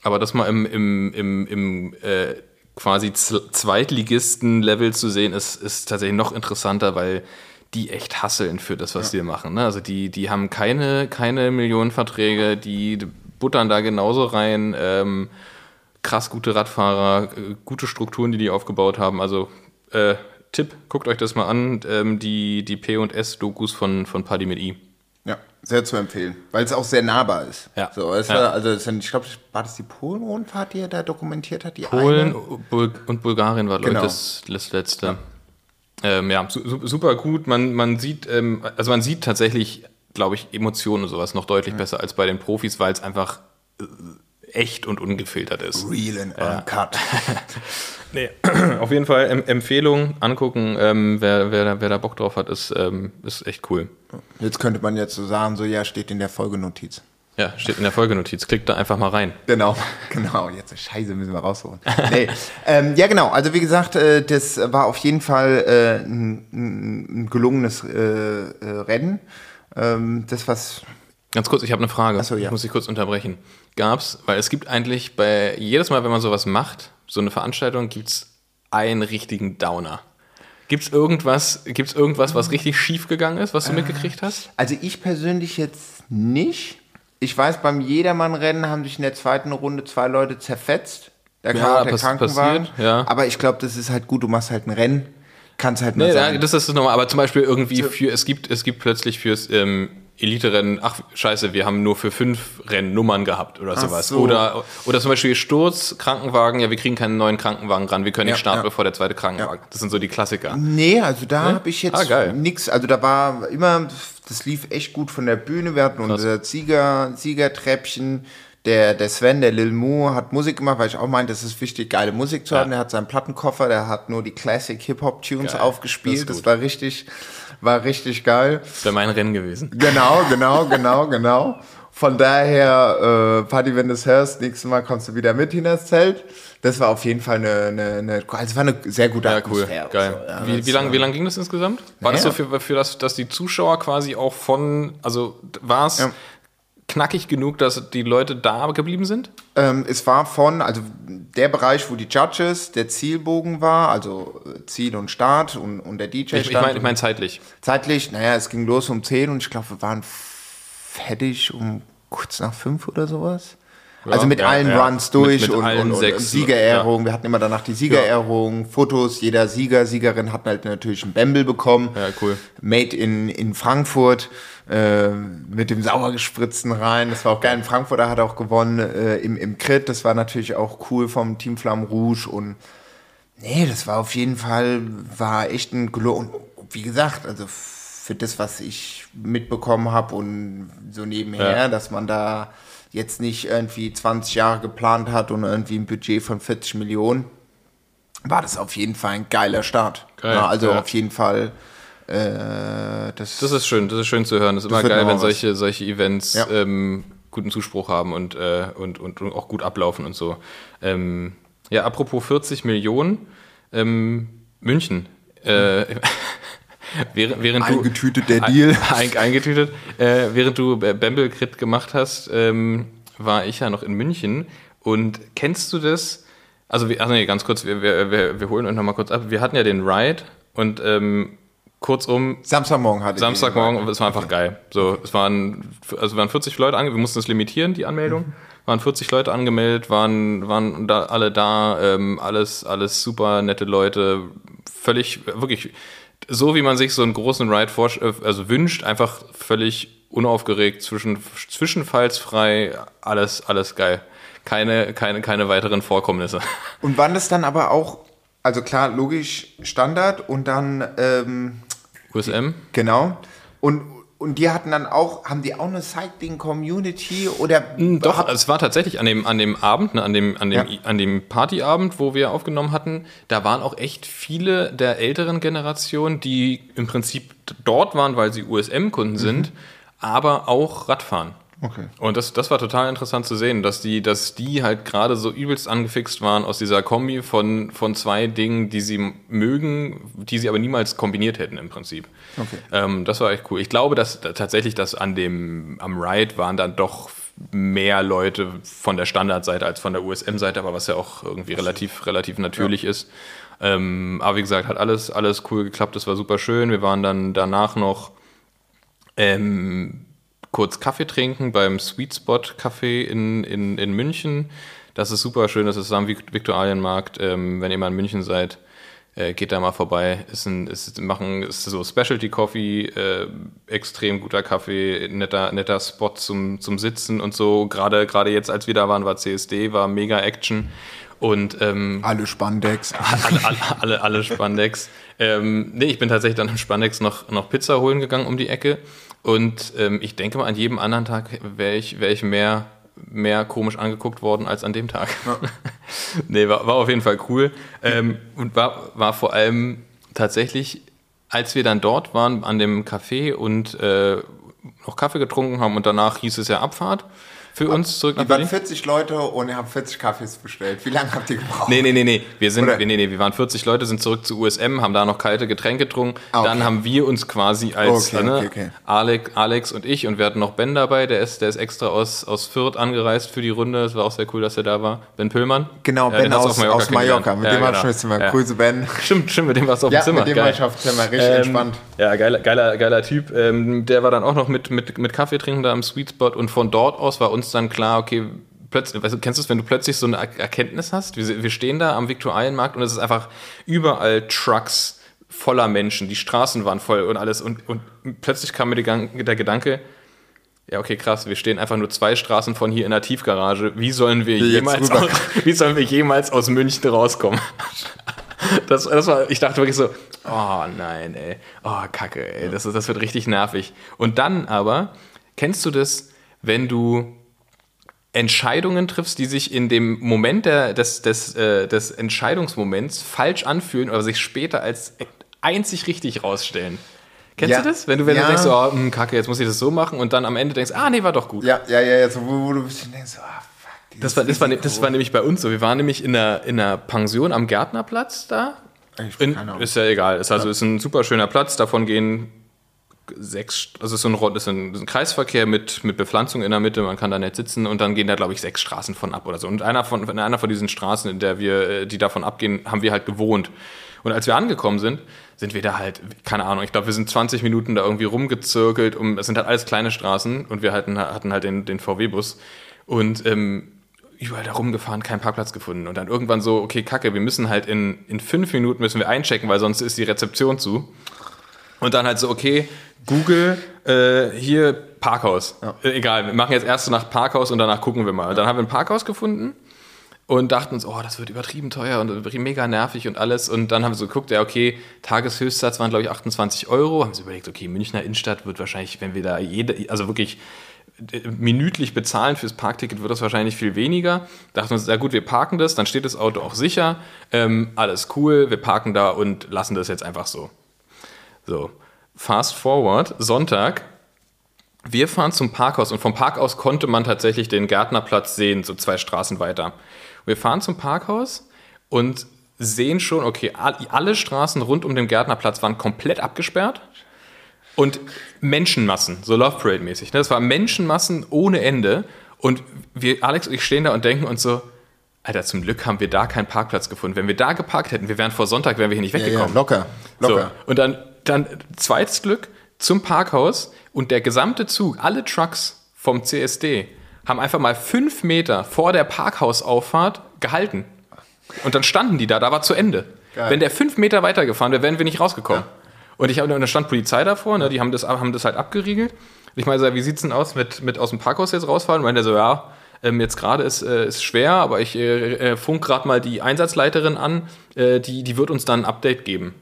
Aber das mal im, im, im, im äh, quasi Zweitligisten-Level zu sehen, ist, ist tatsächlich noch interessanter, weil die echt hasseln für das, was wir machen. Ne? Also die, die haben keine, keine Millionenverträge, die buttern da genauso rein. Ähm, krass gute Radfahrer, äh, gute Strukturen, die die aufgebaut haben. Also äh, Tipp, guckt euch das mal an, ähm, die, die P&S-Dokus von, von Paddy mit I. Ja, sehr zu empfehlen, weil es auch sehr nahbar ist. Ja. So, es Ja. war, also es ich glaube, war das die Polen-Rundfahrt, die er da dokumentiert hat? Die Polen? Bul und Bulgarien war, glaube Genau. das, das letzte. Ja, ähm, ja su su- super gut. Man, man sieht, ähm, also man sieht tatsächlich, glaube ich, Emotionen und sowas noch deutlich besser als bei den Profis, weil es einfach äh, echt und ungefiltert ist. Real and uncut. Nee. Auf jeden Fall em Empfehlung, angucken. Ähm, wer, wer, da- wer da Bock drauf hat, ist, ähm, ist echt cool. Jetzt könnte man jetzt so sagen, so ja, steht in der Folgenotiz. Ja, steht in der Folgenotiz. Klickt da einfach mal rein. Genau, genau. Jetzt Scheiße müssen wir rausholen. Nee. ähm, ja, genau. Also wie gesagt, äh, das war auf jeden Fall äh, ein, ein gelungenes äh, äh, Rennen. Ähm, das was Ganz kurz, ich habe eine Frage. Ach so, ja. Ich muss dich kurz unterbrechen. Gab's, weil es gibt eigentlich bei jedes Mal, wenn man sowas macht, so eine Veranstaltung, gibt's einen richtigen Downer. Gibt's irgendwas, gibt's irgendwas, was richtig schief gegangen ist, was du mitgekriegt hast? Also ich persönlich jetzt nicht. Ich weiß, beim Jedermann-Rennen haben sich in der zweiten Runde zwei Leute zerfetzt. Da kam Ja, der pass- Krankenwagen. passiert, ja. Aber ich glaube, das ist halt gut. Du machst halt ein Rennen. Kannst halt mal Nee, sagen. ja, das ist das nochmal, aber zum Beispiel irgendwie für, es gibt, es gibt plötzlich fürs, ähm, Elite-Rennen, ach scheiße, wir haben nur für fünf Rennen Nummern gehabt oder sowas. so. Oder, oder zum Beispiel Sturz, Krankenwagen, ja, wir kriegen keinen neuen Krankenwagen ran, wir können nicht Ja, starten, ja. bevor der zweite Krankenwagen. Das sind so die Klassiker. Nee, also da Ne? habe ich jetzt Ah, nix. Also da war immer, das lief echt gut von der Bühne. Wir hatten unser Sieger, Siegertreppchen. Der, der Sven, der Lil Mo, hat Musik gemacht, weil ich auch meinte, es ist wichtig, geile Musik zu haben. Der hat seinen Plattenkoffer, der hat nur die Classic Hip-Hop-Tunes aufgespielt. Das Das, war richtig, war richtig geil. Das wäre mein Rennen gewesen. Genau, genau, genau, genau. Von daher, äh, Party, wenn du es hörst, nächstes Mal kommst du wieder mit in das Zelt. Das war auf jeden Fall eine, eine, eine also es war eine sehr gute Ja, cool. Atmosphäre. Geil. So, ja, wie, wie lange wie lang ging das insgesamt? War das so für, für das, dass die Zuschauer quasi auch von, also war es Ja. Knackig genug, dass die Leute da geblieben sind? Ähm, es war von, also der Bereich, wo die Judges, der Zielbogen war, also Ziel und Start und, und der DJ Ich, ich meine ich mein zeitlich. Zeitlich, naja, es ging los um 10 und ich glaube, wir waren fertig um kurz nach 5 oder sowas. also mit ja, allen ja. Runs durch Mit- mit und, allen und, und sechs, Siegerehrung. Wir hatten immer danach die Siegerehrung, Fotos. Jeder Sieger, Siegerin hat halt natürlich ein Bembel bekommen. Ja, cool. Made in, in Frankfurt äh, mit dem sauer gespritzten Rhein. Das war auch geil. In Frankfurt er hat auch gewonnen äh, im, im Crit. Das war natürlich auch cool vom Team Flamme Rouge und nee, das war auf jeden Fall, war echt ein Glo und wie gesagt, also für das, was ich mitbekommen habe und so nebenher, Ja. dass man da jetzt nicht irgendwie 20 Jahre geplant hat und irgendwie ein Budget von 40 Millionen, war das auf jeden Fall ein geiler Start. Geil, ja, also ja. auf jeden Fall äh, das, Das ist schön, das ist schön zu hören. Das ist immer geil, wenn solche, solche Events Ja. ähm, guten Zuspruch haben und, äh, und, und, und auch gut ablaufen und so. Ähm, ja, apropos 40 Millionen, ähm, München. Äh, während, während du, Eingetütet der Deal. Ein, eingetütet. Äh, während du Bamble Crit gemacht hast, ähm, war ich ja noch in München. Und kennst du das? Also, wir, ach nee, ganz kurz, wir, wir, wir, wir holen euch nochmal kurz ab. Wir hatten ja den Ride und ähm, kurzum, Samstagmorgen hatte ich Samstagmorgen, es war einfach geil. So, es waren, also waren 40 Leute angemeldet, wir mussten es limitieren, die Anmeldung. Waren 40 Leute angemeldet, waren, waren da alle da, ähm, alles, alles super nette Leute, völlig, wirklich, so wie man sich so einen großen Ride vorsch- äh, also wünscht, einfach völlig unaufgeregt, zwischen, zwischenfallsfrei, alles, alles geil. Keine, keine, keine weiteren Vorkommnisse. Und waren das dann aber auch, also klar, logisch Standard und dann, ähm, USM? genau. Und, und die hatten dann auch, haben die auch eine Cycling-Community oder? Doch, Hab- es war tatsächlich an dem, an dem Abend, ne, an dem, an dem, Ja. an dem Partyabend, wo wir aufgenommen hatten, da waren auch echt viele der älteren Generation, die im Prinzip dort waren, weil sie USM-Kunden sind, aber auch Radfahren. Okay. Und das, das war total interessant zu sehen, dass die, dass die halt gerade so übelst angefixt waren aus dieser Kombi von, von zwei Dingen, die sie mögen, die sie aber niemals kombiniert hätten im Prinzip. Okay. Ähm, das war echt cool. Ich glaube, dass da- tatsächlich, dass an dem, am Ride waren dann doch mehr Leute von der Standardseite als von der USM-Seite, aber was ja auch irgendwie relativ, relativ natürlich ist. Ähm, aber wie gesagt, hat alles, alles cool geklappt. Das war super schön. Wir waren dann danach noch ähm, kurz Kaffee trinken beim Sweet Spot Café in, in, in München. Das ist super schön, das ist am Vik- Viktualienmarkt. Ähm, wenn ihr mal in München seid, äh, geht da mal vorbei. Ist ein, ist, machen, ist so Specialty Coffee, äh, extrem guter Kaffee, netter, netter Spot zum, zum Sitzen und so. Gerade, gerade jetzt, als wir da waren, war CSD, war mega Action. Und ähm, Alle Spandex. alle, alle, alle, alle Spandex. Ähm, nee, ich bin tatsächlich dann im Spandex noch, noch Pizza holen gegangen um die Ecke. Und ähm, ich denke mal, an jedem anderen Tag wäre ich, wär ich mehr, mehr komisch angeguckt worden als an dem Tag. nee, war, war auf jeden Fall cool. Ähm, und war, war vor allem tatsächlich, als wir dann dort waren an dem Café und äh, noch Kaffee getrunken haben und danach hieß es ja Abfahrt für uns zurück nach waren Berlin. 40 Leute und ihr habt 40 Kaffees bestellt. Wie lange habt ihr gebraucht? Nee, nee, nee, nee. Wir sind, Oder? nee, nee, wir waren 40 Leute, sind zurück zu USM, haben da noch kalte Getränke getrunken. Ah, okay. Dann haben wir uns quasi als Okay, ne, okay. Alex, Alex und ich und wir hatten noch Ben dabei, der ist, der ist extra aus, aus Fürth angereist für die Runde. Es war auch sehr cool, dass er da war. Ben Pillmann. Genau, Ja, Ben aus, auf aus Mallorca. Mit dem ja, war ich genau. schon mal. Ja. Grüße, Ben. Stimmt, stimmt, mit dem warst du auf Ja, dem Zimmer. mit dem Geil. war ich auf dem Zimmer. Richtig Ähm, entspannt. Ja, geiler, geiler, geiler Typ. Ähm, der war dann auch noch mit, mit, mit Kaffee trinken da am Sweet Spot und von dort aus war uns dann klar, okay, plötzlich, weißt du, kennst du es, wenn du plötzlich so eine Er- Erkenntnis hast? Wir, wir stehen da am Viktualienmarkt und es ist einfach überall Trucks voller Menschen, die Straßen waren voll und alles und, und plötzlich kam mir Gang- der Gedanke, Ja, okay, krass. Wir stehen einfach nur zwei Straßen von hier in der Tiefgarage. Wie sollen wir, Jetzt jemals rüber- aus, wie sollen wir jemals aus München rauskommen? Das, das war, ich dachte wirklich so, oh nein, ey. Oh, kacke, ey. Das, das wird richtig nervig. Und dann aber, kennst du das, wenn du Entscheidungen triffst, die sich in dem Moment der, des, des, äh, des Entscheidungsmoments falsch anfühlen oder sich später als einzig richtig rausstellen? Kennst Ja. du das? Wenn du, wenn du Ja. denkst, oh, hm, kacke, jetzt muss ich das so machen und dann am Ende denkst, ah, nee, war doch gut. Ja, ja, ja, ja so, wo, wo du bist denkst, ah, fuck. Das war, das, war, das war nämlich bei uns so. Wir waren nämlich in einer, in einer Pension am Gärtnerplatz da. Ich- In, ist ja egal. Ist also ist ein super schöner Platz. Davon gehen sechs, also so ein, Rund- ist ein, ein Kreisverkehr mit, mit Bepflanzung in der Mitte. Man kann da nicht sitzen und dann gehen da, glaube ich, sechs Straßen von ab oder so. Und einer von, in einer von diesen Straßen, in der wir, äh, die davon abgehen, haben wir halt gewohnt. Und als wir angekommen sind, sind wir da halt, keine Ahnung, ich glaube, wir sind 20 Minuten da irgendwie rumgezirkelt. Um, es sind halt alles kleine Straßen und wir hatten, hatten halt den, den VW-Bus. Und ähm, überall da rumgefahren, keinen Parkplatz gefunden. Und dann irgendwann so, okay, kacke, wir müssen halt in, in fünf Minuten müssen wir einchecken, weil sonst ist die Rezeption zu. Und dann halt so, okay, Google, äh, hier Parkhaus. Äh, egal, wir machen jetzt erst so nach Parkhaus und danach gucken wir mal. Und dann haben wir ein Parkhaus gefunden und dachten uns, oh, das wird übertrieben teuer und mega nervig und alles. Und dann haben wir so geguckt, ja, okay, Tageshöchstsatz waren, glaube ich, 28 Euro. Haben wir überlegt, okay, Münchner Innenstadt wird wahrscheinlich, wenn wir da jede, also wirklich äh, minütlich bezahlen fürs Parkticket, wird das wahrscheinlich viel weniger. Dachten uns, ja gut, wir parken das, dann steht das Auto auch sicher, ähm, alles cool, wir parken da und lassen das jetzt einfach so. So, fast forward, Sonntag. Wir fahren zum Parkhaus und vom Park aus konnte man tatsächlich den Gärtnerplatz sehen, so zwei Straßen weiter. Wir fahren zum Parkhaus und sehen schon, okay, all- alle Straßen rund um den Gärtnerplatz waren komplett abgesperrt und Menschenmassen, so Love Parade mäßig. Ne? Das war Menschenmassen ohne Ende und wir, Alex und ich stehen da und denken uns so, Alter, zum Glück haben wir da keinen Parkplatz gefunden. Wenn wir da geparkt hätten, wir wären vor Sonntag, wären wir hier nicht Ja, ja, weggekommen. locker, locker. So, und dann, dann zweites Glück zum Parkhaus und der gesamte Zug, alle Trucks vom CSD, haben einfach mal fünf Meter vor der Parkhausauffahrt gehalten. Und dann standen die da, da war zu Ende. Geil. Wenn der fünf Meter weitergefahren wäre, wären wir nicht rausgekommen. Und ich habe da stand Polizei davor, ne, die haben das, haben das halt abgeriegelt. Und ich meine, so, wie sieht's denn aus mit, mit aus dem Parkhaus jetzt rausfahren? Und meinte er so, ja, ähm, jetzt gerade ist, äh, ist schwer, aber ich äh, äh, funk gerade mal die Einsatzleiterin an, äh, die, die wird uns dann ein Update geben.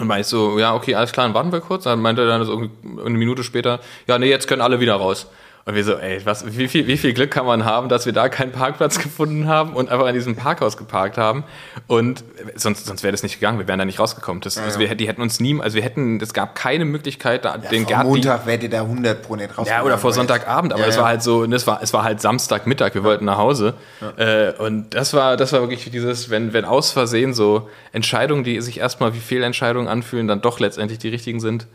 Und meinte ich so, ja, okay, alles klar, dann warten wir kurz. Dann meinte er dann so eine Minute später, ja, nee, jetzt können alle wieder raus. Und wir so, ey, was, wie, viel, wie viel Glück kann man haben, dass wir da keinen Parkplatz gefunden haben und einfach in diesem Parkhaus geparkt haben. Und sonst, sonst wäre das nicht gegangen, wir wären da nicht rausgekommen. Das, also wir, die hätten uns nie, also wir hätten, es gab keine Möglichkeit, da den Vor Garten. Montag werdet ihr da 100 pro nicht raus. Ja, oder vor Sonntagabend, aber Ja, es ja. war halt so, es war, es war halt Samstagmittag, wir wollten nach Hause. Äh, und das war, das war wirklich dieses, wenn, wenn aus Versehen so Entscheidungen, die sich erstmal wie Fehlentscheidungen anfühlen, dann doch letztendlich die richtigen sind.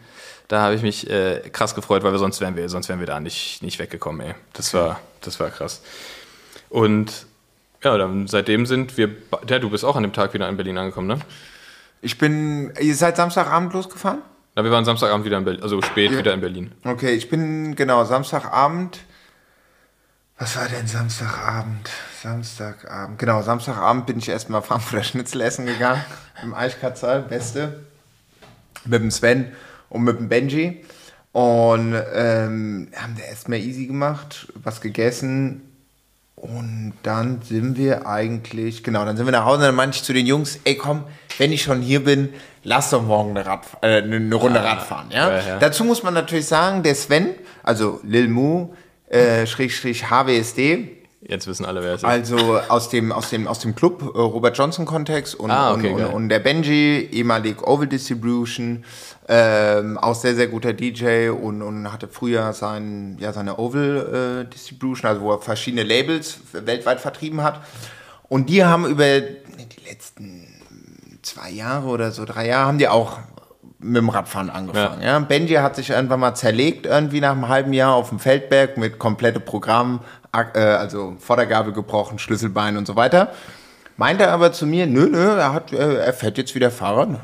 Da habe ich mich äh, krass gefreut, weil wir sonst wären wir, sonst wären wir da nicht, nicht weggekommen, ey. Das war, das war krass. Und ja, dann seitdem sind wir, ja, du bist auch an dem Tag wieder in Berlin angekommen, ne? Ich bin, ihr seid Samstagabend losgefahren? Na, wir waren Samstagabend wieder in Berlin, also spät Ja. wieder in Berlin. Okay, ich bin, genau, Samstagabend. Was war denn Samstagabend? Samstagabend. Genau, Samstagabend bin ich erstmal Frankfurter Schnitzel essen gegangen. Im Eichkatzal, beste. Mit dem Sven und mit dem Benji. Und ähm, haben wir erstmal easy gemacht, was gegessen. Und dann sind wir eigentlich, genau, dann sind wir nach Hause und dann meinte ich zu den Jungs, ey komm, wenn ich schon hier bin, lass doch morgen eine, Rad, äh, eine Runde Rad fahren. Ja? ja, ja. Dazu muss man natürlich sagen, der Sven, also Lil Mu, äh, Schrägstrich HWSD, Jetzt wissen alle, wer es ist. also aus dem, aus dem, aus dem Club äh, Robert Johnson Kontext und, Ah, okay, und, und, und der Benji, ehemalig Oval Distribution, ähm, auch sehr, sehr guter DJ und, und hatte früher sein, ja, seine Oval äh, Distribution, also wo er verschiedene Labels weltweit vertrieben hat. Und die haben über die letzten zwei Jahre oder so, drei Jahre, haben die auch mit dem Radfahren angefangen. Ja. Benji hat sich irgendwann mal zerlegt, irgendwie nach einem halben Jahr auf dem Feldberg mit komplette Programm, also Vordergabel gebrochen, Schlüsselbein und so weiter. Meinte aber zu mir, nö, nö, er, hat, äh, er fährt jetzt wieder Fahrrad.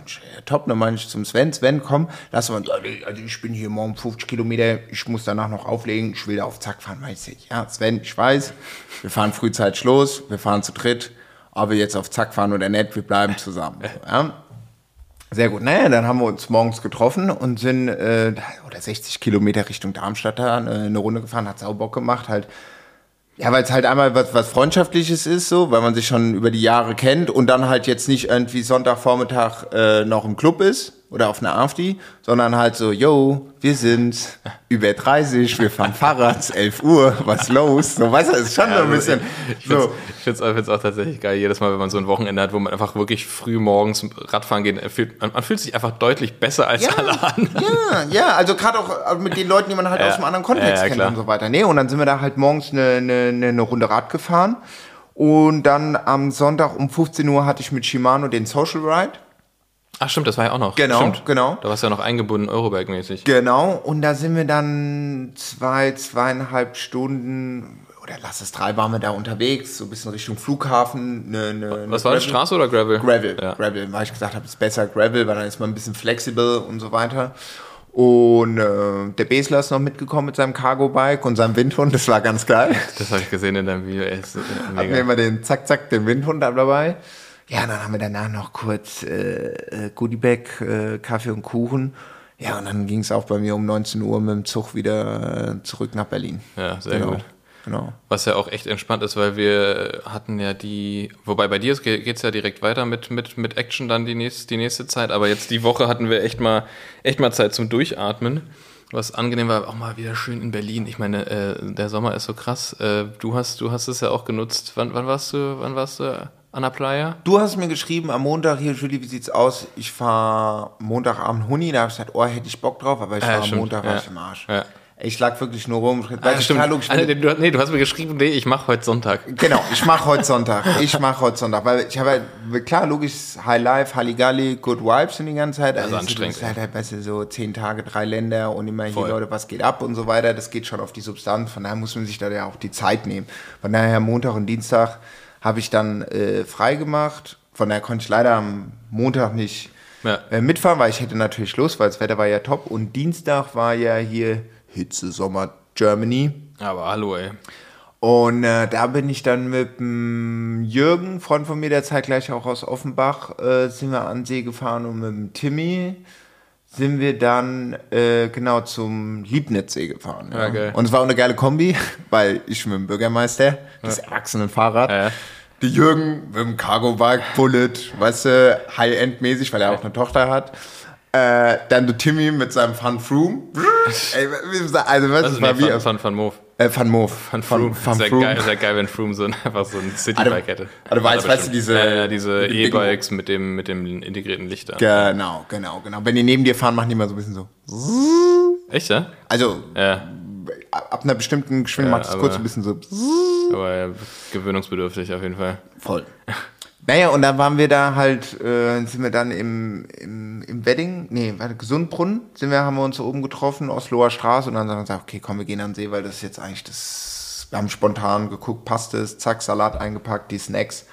Top, dann meine ich zum Sven, Sven, komm, lass mal, nee, also ich bin hier morgen 50 Kilometer, ich muss danach noch auflegen, ich will da auf Zack fahren. Meinte ich, ja, Sven, ich weiß, wir fahren frühzeitig los, wir fahren zu dritt, ob wir jetzt auf Zack fahren oder nicht, wir bleiben zusammen. Ja. Sehr gut. Naja, dann haben wir uns morgens getroffen und sind äh, oder 60 Kilometer Richtung Darmstadt da äh, eine Runde gefahren, hat sau Bock gemacht, halt. Ja, weil es halt einmal was, was Freundschaftliches ist, so, weil man sich schon über die Jahre kennt und dann halt jetzt nicht irgendwie Sonntagvormittag äh, noch im Club ist oder auf einer AfD, sondern halt so, yo, wir sind über 30, wir fahren Fahrrad, 11 Uhr, was los? So, weißt du, ist schon so ein bisschen Ich so. finde es auch tatsächlich geil, jedes Mal, wenn man so ein Wochenende hat, wo man einfach wirklich früh morgens Radfahren geht, fühlt, man, man fühlt sich einfach deutlich besser als alle anderen. Ja, ja, also gerade auch mit den Leuten, die man halt Ja. aus einem anderen Kontext Ja, ja, kennt und so weiter. Nee, und dann sind wir da halt morgens eine, eine, eine, eine Runde Rad gefahren. Und dann am Sonntag um 15 Uhr hatte ich mit Shimano den Social Ride. Ach stimmt, das war ja auch noch. Genau, stimmt. genau. Da warst du ja noch eingebunden, Eurobike-mäßig. Genau, und da sind wir dann zwei, zweieinhalb Stunden, oder lass es drei, waren wir da unterwegs, so ein bisschen Richtung Flughafen. Eine, eine, Was eine war das, Straße oder Gravel? Gravel, Ja. Gravel, weil ich gesagt habe, es ist besser Gravel, weil dann ist man ein bisschen flexibel und so weiter. Und äh, der Besler ist noch mitgekommen mit seinem Cargo-Bike und seinem Windhund, das war ganz geil. Das habe ich gesehen in deinem Video. Äh, Hatten wir immer den Zack, Zack, den Windhund dabei. Ja, dann haben wir danach noch kurz äh, äh, Goodiebag, äh, Kaffee und Kuchen. Ja, und dann ging es auch bei mir um 19 Uhr mit dem Zug wieder äh, zurück nach Berlin. Ja, sehr genau. gut. Genau. Was ja auch echt entspannt ist, weil wir hatten ja die, wobei bei dir geht es ja direkt weiter mit, mit, mit Action dann die nächste, die nächste Zeit, aber jetzt die Woche hatten wir echt mal, echt mal Zeit zum Durchatmen. Was angenehm war, auch mal wieder schön in Berlin. Ich meine, äh, der Sommer ist so krass. Äh, du hast, du hast es ja auch genutzt. Wann, wann warst du, wann warst du an der Playa? Du hast mir geschrieben am Montag, hier, Julie, wie sieht's aus? Ich fahr Montagabend Huni, da habe ich gesagt, oh, hätte ich Bock drauf, aber ich war am stimmt, Montag, war ja. ich im Arsch. Ja. Ich lag wirklich nur rum. Ah, ich logisch, Ah, nee, du, nee, du hast mir geschrieben, nee, ich mache heute Sonntag. Genau, ich mache heute Sonntag. Ich mache heute Sonntag, weil ich habe halt, klar, logisch, High Life, Halligalli, Good Vibes in die ganze Zeit. Also anstrengend, Das ist halt, halt weißt du, so zehn Tage, drei Länder und immer Voll. hier, Leute, was geht ab und so weiter. Das geht schon auf die Substanz. Von daher muss man sich da ja auch die Zeit nehmen. Von daher Montag und Dienstag habe ich dann äh, frei gemacht. Von daher konnte ich leider am Montag nicht Ja. äh, mitfahren, weil ich hätte natürlich Lust, weil das Wetter war ja top. Und Dienstag war ja hier Hitze, Sommer, Germany. Aber hallo, ey. Und äh, da bin ich dann mit dem Jürgen, Freund von mir, der zeitgleich auch aus Offenbach, äh, sind wir an See gefahren und mit dem Timmy sind wir dann äh, genau zum Liebnitzsee gefahren. Ja, geil. Und es war auch eine geile Kombi, weil ich mit dem Bürgermeister, das Erwachsenenfahrrad, Ja, ja. die Jürgen mit dem Cargo-Bike, Bullet, weißt du, High-End-mäßig, weil er auch eine Tochter hat. Äh, dann der Timmy mit seinem Fun Froom. Ey, also was das war nee, wie von, von, von Move. Äh, Van Moof. Von Froome. Van Sehr Froome. geil, sehr geil, wenn Froome so ein, einfach so ein Citybike hätte. Du weißt, Ja, weißt du, diese- Ja, ja, diese E-Bikes mit dem, mit dem integrierten Lichter. Genau, genau, genau. Wenn die neben dir fahren, machen die mal so ein bisschen so. Echt, ja? Also Ja, ab einer bestimmten Geschwindigkeit macht es kurz ein bisschen so. aber ja, gewöhnungsbedürftig auf jeden Fall. Voll. Naja, und dann waren wir da halt, äh, sind wir dann im, im, im Wedding, nee, warte, Gesundbrunnen, sind wir, haben wir uns so oben getroffen, Osloer Straße, und dann haben wir gesagt, okay, komm, wir gehen an den See, weil das ist jetzt eigentlich das, wir haben spontan geguckt, passt es, zack, Salat eingepackt, die Snacks,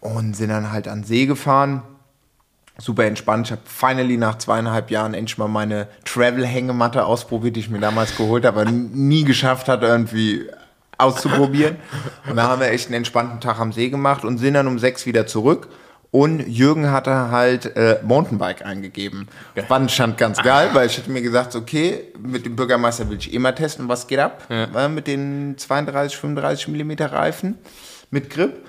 und sind dann halt an den See gefahren. Super entspannt. Ich habe finally nach zweieinhalb Jahren endlich mal meine Travel-Hängematte ausprobiert, die ich mir damals geholt habe, aber nie geschafft hat, irgendwie auszuprobieren. Und da haben wir echt einen entspannten Tag am See gemacht und sind dann um sechs wieder zurück. Und Jürgen hatte halt äh, Mountainbike eingegeben. Fand stand ganz geil, weil ich hätte mir gesagt, okay, mit dem Bürgermeister will ich immer testen, was geht ab. Äh, mit den 32, 35 Millimeter Reifen mit Grip.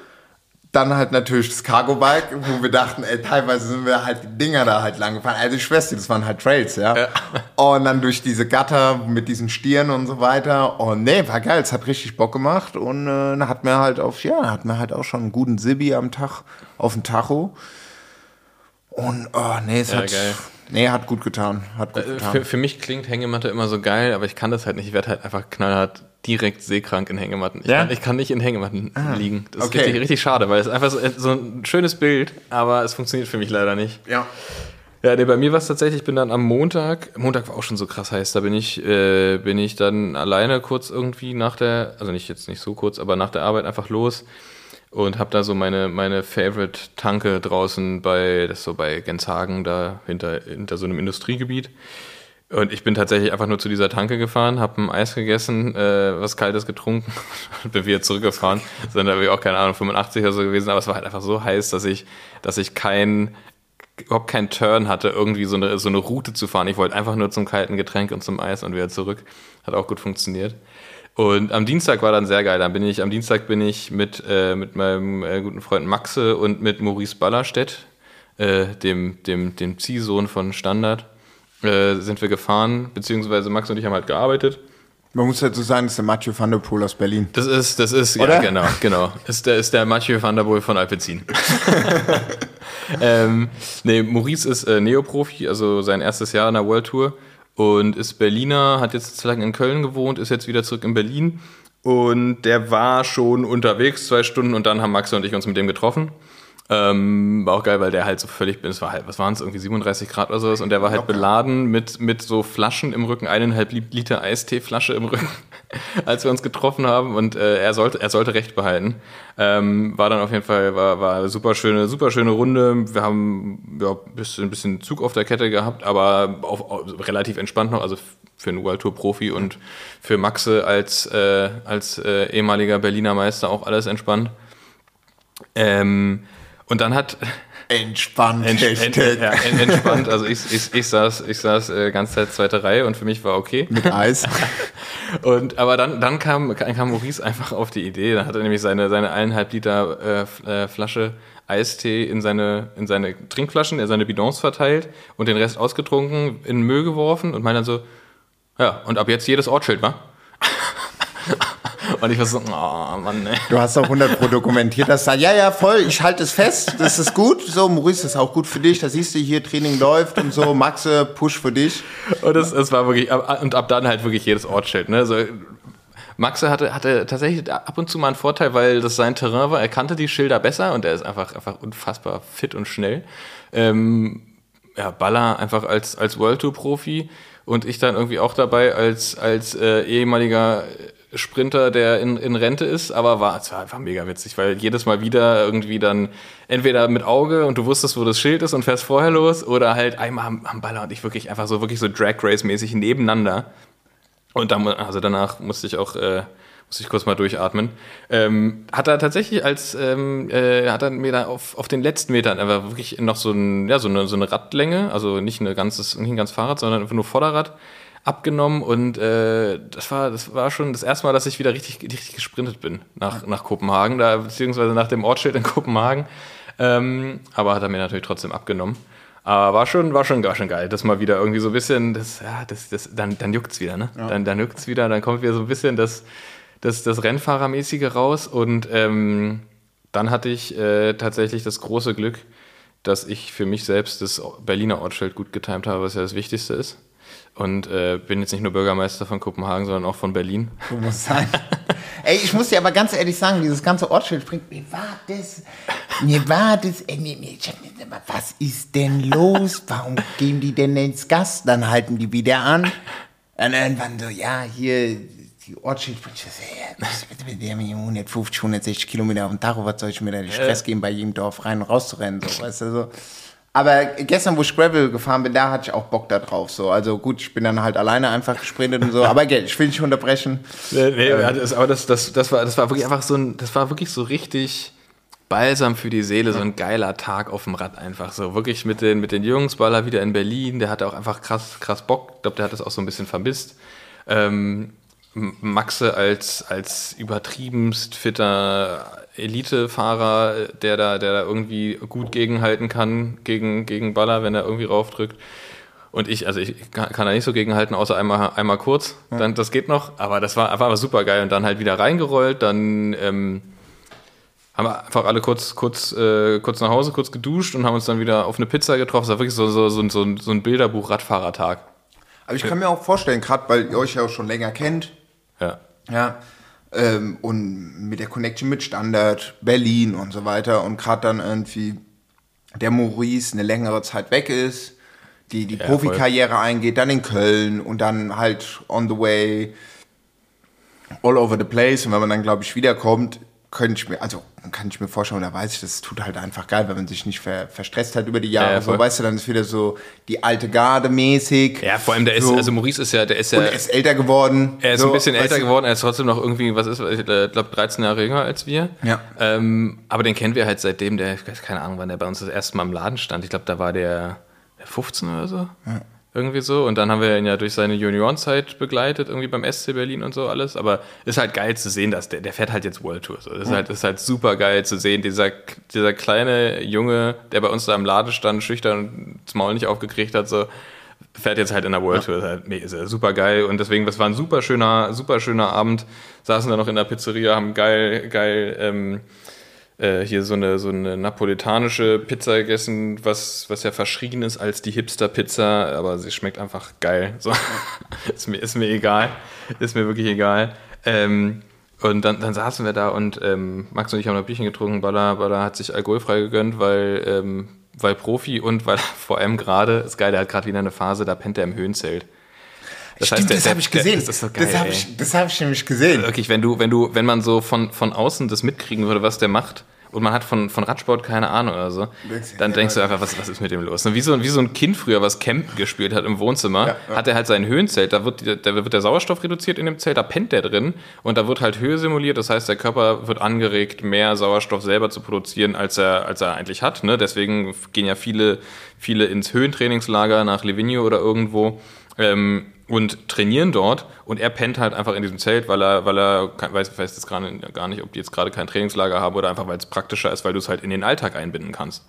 Dann halt natürlich das Cargo-Bike, wo wir dachten, ey, teilweise sind wir halt die Dinger da halt lang gefahren. Also ich schwör's dir, das waren halt Trails, ja. Und dann durch diese Gatter mit diesen Stieren und so weiter. Und nee, war geil, es hat richtig Bock gemacht. Und äh, dann hat mir halt auf, ja, hat mir halt auch schon einen guten Sibi am Tag auf dem Tacho. Und oh, nee, es Ja, hat, geil. Nee, hat gut getan, hat gut Äh, getan. Für, für mich klingt Hängematte immer so geil, aber ich kann das halt nicht. Ich werde halt einfach knallhart direkt seekrank in Hängematten. Ich, Ja? kann, ich kann nicht in Hängematten liegen. Das ist okay. richtig, richtig schade, weil es einfach so, so ein schönes Bild, aber es funktioniert für mich leider nicht. ja. Ja, nee, bei mir war es tatsächlich, ich bin dann am Montag, Montag war auch schon so krass heiß, da bin ich, äh, bin ich dann alleine kurz irgendwie nach der, also nicht jetzt nicht so kurz, aber nach der Arbeit einfach los und habe da so meine, meine Favorite-Tanke draußen bei, das so bei Genshagen, da hinter, hinter so einem Industriegebiet. Und ich bin tatsächlich einfach nur zu dieser Tanke gefahren, habe ein Eis gegessen, äh, was Kaltes getrunken und bin wieder zurückgefahren. Sind da auch, keine Ahnung, 85 oder so gewesen, aber es war halt einfach so heiß, dass ich, dass ich kein, überhaupt keinen Turn hatte, irgendwie so eine, so eine Route zu fahren. Ich wollte einfach nur zum kalten Getränk und zum Eis und wieder zurück. Hat auch gut funktioniert. Und am Dienstag war dann sehr geil. Dann bin ich, am Dienstag bin ich mit, äh, mit meinem äh, guten Freund Maxe und mit Maurice Ballerstedt, äh, dem, dem, dem Ziehsohn von Standard, äh, sind wir gefahren, beziehungsweise Max und ich haben halt gearbeitet. Man muss dazu sagen, das ist der Mathieu van der Poel aus Berlin. Das ist, das ist, Oder? ja, genau, genau. Ist der, ist der Mathieu van der Poel von Alpecin. ähm, nee, Maurice ist äh, Neoprofi, also sein erstes Jahr in der World Tour und ist Berliner, hat jetzt lange in Köln gewohnt, ist jetzt wieder zurück in Berlin und der war schon unterwegs zwei Stunden und dann haben Max und ich uns mit dem getroffen. Ähm, war auch geil, weil der halt so völlig, es war halt, was waren es, irgendwie 37 Grad oder sowas und der war halt beladen mit, mit so Flaschen im Rücken, eineinhalb Li- Liter Eisteeflasche im Rücken, als wir uns getroffen haben und äh, er sollte, er sollte Recht behalten. Ähm, war dann auf jeden Fall, war, war super schöne, super schöne Runde. Wir haben ja, ein bisschen, bisschen Zug auf der Kette gehabt, aber auf, auf, relativ entspannt noch, also für einen World Tour Profi und für Maxe als, äh, als äh, ehemaliger Berliner Meister auch alles entspannt. Ähm, und dann hat Entspannt. Ent, ent, ja, ent, entspannt, also ich, ich, ich saß, ich saß äh, ganze Zeit zweite Reihe und für mich war okay. Mit Eis. Und aber dann, dann kam, kam Maurice einfach auf die Idee, dann hat er nämlich seine, seine eineinhalb Liter äh, äh, Flasche Eistee in seine, in seine Trinkflaschen, in seine Bidons verteilt und den Rest ausgetrunken, in den Müll geworfen und meinte dann so, ja, und ab jetzt jedes Ortsschild, wa? Und ich war so, oh Mann, ey. Du hast auch 100 Pro dokumentiert, dass da, ja, ja, voll, ich halte es fest, das ist gut. So, Maurice, das ist auch gut für dich, da siehst du hier, Training läuft und so, Maxe, Push für dich. Und es, es war wirklich, ab- und ab dann halt wirklich jedes Ortsschild. Ne? So, Maxe hatte, hatte tatsächlich ab und zu mal einen Vorteil, weil das sein Terrain war. Er kannte die Schilder besser und er ist einfach, einfach unfassbar fit und schnell. Ähm, ja, Baller einfach als, als World Tour Profi und ich dann irgendwie auch dabei als, als äh, ehemaliger Sprinter, der in, in Rente ist, aber war, es war einfach mega witzig, weil jedes Mal wieder irgendwie dann entweder mit Auge und du wusstest, wo das Schild ist und fährst vorher los oder halt einmal am, am Baller und ich wirklich einfach so, wirklich so Drag Race mäßig nebeneinander. Und dann, also danach musste ich auch, äh, musste ich kurz mal durchatmen. Ähm, hat er tatsächlich als, ähm, äh, hat er mir da auf, auf den letzten Metern einfach wirklich noch so, ein, ja, so, eine, so eine Radlänge, also nicht, eine ganzes, nicht ein ganzes Fahrrad, sondern einfach nur Vorderrad abgenommen und äh, das war das war schon das erste Mal, dass ich wieder richtig richtig gesprintet bin nach, nach Kopenhagen, da beziehungsweise nach dem Ortsschild in Kopenhagen. Ähm, aber hat er mir natürlich trotzdem abgenommen. Aber war schon, war schon, war schon geil, das mal wieder irgendwie so ein bisschen, das, ja, das, das, dann, dann juckt's wieder, ne? Dann, dann juckt's wieder, dann kommt wieder so ein bisschen das, das, das Rennfahrermäßige raus und ähm, dann hatte ich äh, tatsächlich das große Glück, dass ich für mich selbst das Berliner Ortsschild gut getimt habe, was ja das Wichtigste ist. Und äh, bin jetzt nicht nur Bürgermeister von Kopenhagen, sondern auch von Berlin. Du musst sein. Ey, ich muss dir aber ganz ehrlich sagen, dieses ganze Ortsschild bringt mir war das, mir war das, ey, mir, mir, ich hab mir immer, was ist denn los? Warum gehen die denn ins Gas? Dann halten die wieder an. Und irgendwann so, ja, hier, die Ortsschild, ich so, ja, was- was- was- der hat mir 150, 160 Kilometer auf dem Tacho, was soll ich mir da den Stress geben, bei jedem Dorf rein und raus zu rennen, so, weißt du, so. Aber gestern, wo ich Gravel gefahren bin, da hatte ich auch Bock da drauf. So. Also gut, ich bin dann halt alleine einfach gesprintet und so. Aber gell, ich will nicht unterbrechen. Nee, nee, das, aber das, das, das, war, das war wirklich einfach so ein, das war wirklich so richtig balsam für die Seele, so ein geiler Tag auf dem Rad einfach so. Wirklich mit den, mit den Jungs, Baller wieder in Berlin, der hatte auch einfach krass, krass Bock. Ich glaube, der hat das auch so ein bisschen vermisst. Ähm, Maxe als, als übertriebenst fitter Elitefahrer, der da, der da irgendwie gut gegenhalten kann, gegen, gegen Baller, wenn er irgendwie raufdrückt. Und ich, also ich kann, kann da nicht so gegenhalten, außer einmal, einmal kurz. Dann, das geht noch, aber das war einfach super geil. Und dann halt wieder reingerollt, dann ähm, haben wir einfach alle kurz, kurz, äh, kurz nach Hause, kurz geduscht und haben uns dann wieder auf eine Pizza getroffen. Es war wirklich so, so, so, so, ein- so ein Bilderbuch-Radfahrertag. Aber ich kann mir auch vorstellen, gerade weil ihr euch ja auch schon länger kennt, Ja. ja, ähm, und mit der Connection mit Standard, Berlin und so weiter. Und gerade dann irgendwie der Maurice eine längere Zeit weg ist, die die Ja, Profikarriere eingeht, dann in Köln und dann halt on the way all over the place. Und wenn man dann, glaube ich, wiederkommt, könnte ich mir, also kann ich mir vorstellen, da weiß ich, das tut halt einfach geil, wenn man sich nicht ver, verstresst hat über die Jahre. Ja, ja, so, weißt du, dann ist wieder so die alte Garde mäßig. Ja, vor allem der ist, So. also Maurice ist ja, der ist ja, Und er ist älter geworden. er ist so, ein bisschen älter geworden, er ist trotzdem noch irgendwie, was ist, ich glaube 13 Jahre jünger als wir. Ja. Ähm, aber den kennen wir halt seitdem, der, ich weiß keine Ahnung, wann der bei uns das erste Mal im Laden stand. Ich glaube, da war der 15 oder so. Irgendwie so. Und dann haben wir ihn ja durch seine Juniorenzeit begleitet, irgendwie beim SC Berlin und so alles. Aber ist halt geil zu sehen, dass der, der fährt halt jetzt World Tour. So. Ist halt, ist halt super geil zu sehen. Dieser, dieser kleine Junge, der bei uns da im Laden stand, schüchtern und das Maul nicht aufgekriegt hat, so, fährt jetzt halt in der World Tour. Ist halt me- ist ja super geil. Und deswegen, das war ein super schöner, super schöner Abend. Saßen da noch in der Pizzeria, haben geil, geil, ähm, äh, hier so eine, so eine napolitanische Pizza gegessen, was, was ja verschrien ist als die Hipster-Pizza, aber sie schmeckt einfach geil. So. ist, mir, ist mir egal. Ist mir wirklich egal. Ähm, und dann, dann saßen wir da und ähm, Max und ich haben noch Bierchen getrunken. Baller, Baller hat sich alkoholfrei gegönnt, weil, ähm, weil Profi und weil vor allem gerade, ist geil, der hat gerade wieder eine Phase, da pennt er im Höhenzelt. Das Stimmt, der- das der- habe ich der- gesehen. Das ist so das habe ich, das hab ich nämlich gesehen. Wirklich, wenn du, wenn du, wenn man so von, von außen das mitkriegen würde, was der macht, und man hat von, von Radsport keine Ahnung oder so, dann ja, denkst du einfach, was, was ist mit dem los? Und Wie so, wie so ein Kind früher, was Campen gespielt hat im Wohnzimmer, Ja, ja. hat er halt sein Höhenzelt, da wird, da wird der Sauerstoff reduziert in dem Zelt, da pennt der drin und da wird halt Höhe simuliert, das heißt, der Körper wird angeregt, mehr Sauerstoff selber zu produzieren, als er, als er eigentlich hat. Ne? Deswegen gehen ja viele, viele ins Höhentrainingslager nach Livigno oder irgendwo. Ähm, und trainieren dort und er pennt halt einfach in diesem Zelt, weil er, weil er weiß, weiß jetzt gerade gar nicht, ob die jetzt gerade kein Trainingslager haben oder einfach weil es praktischer ist, weil du es halt in den Alltag einbinden kannst.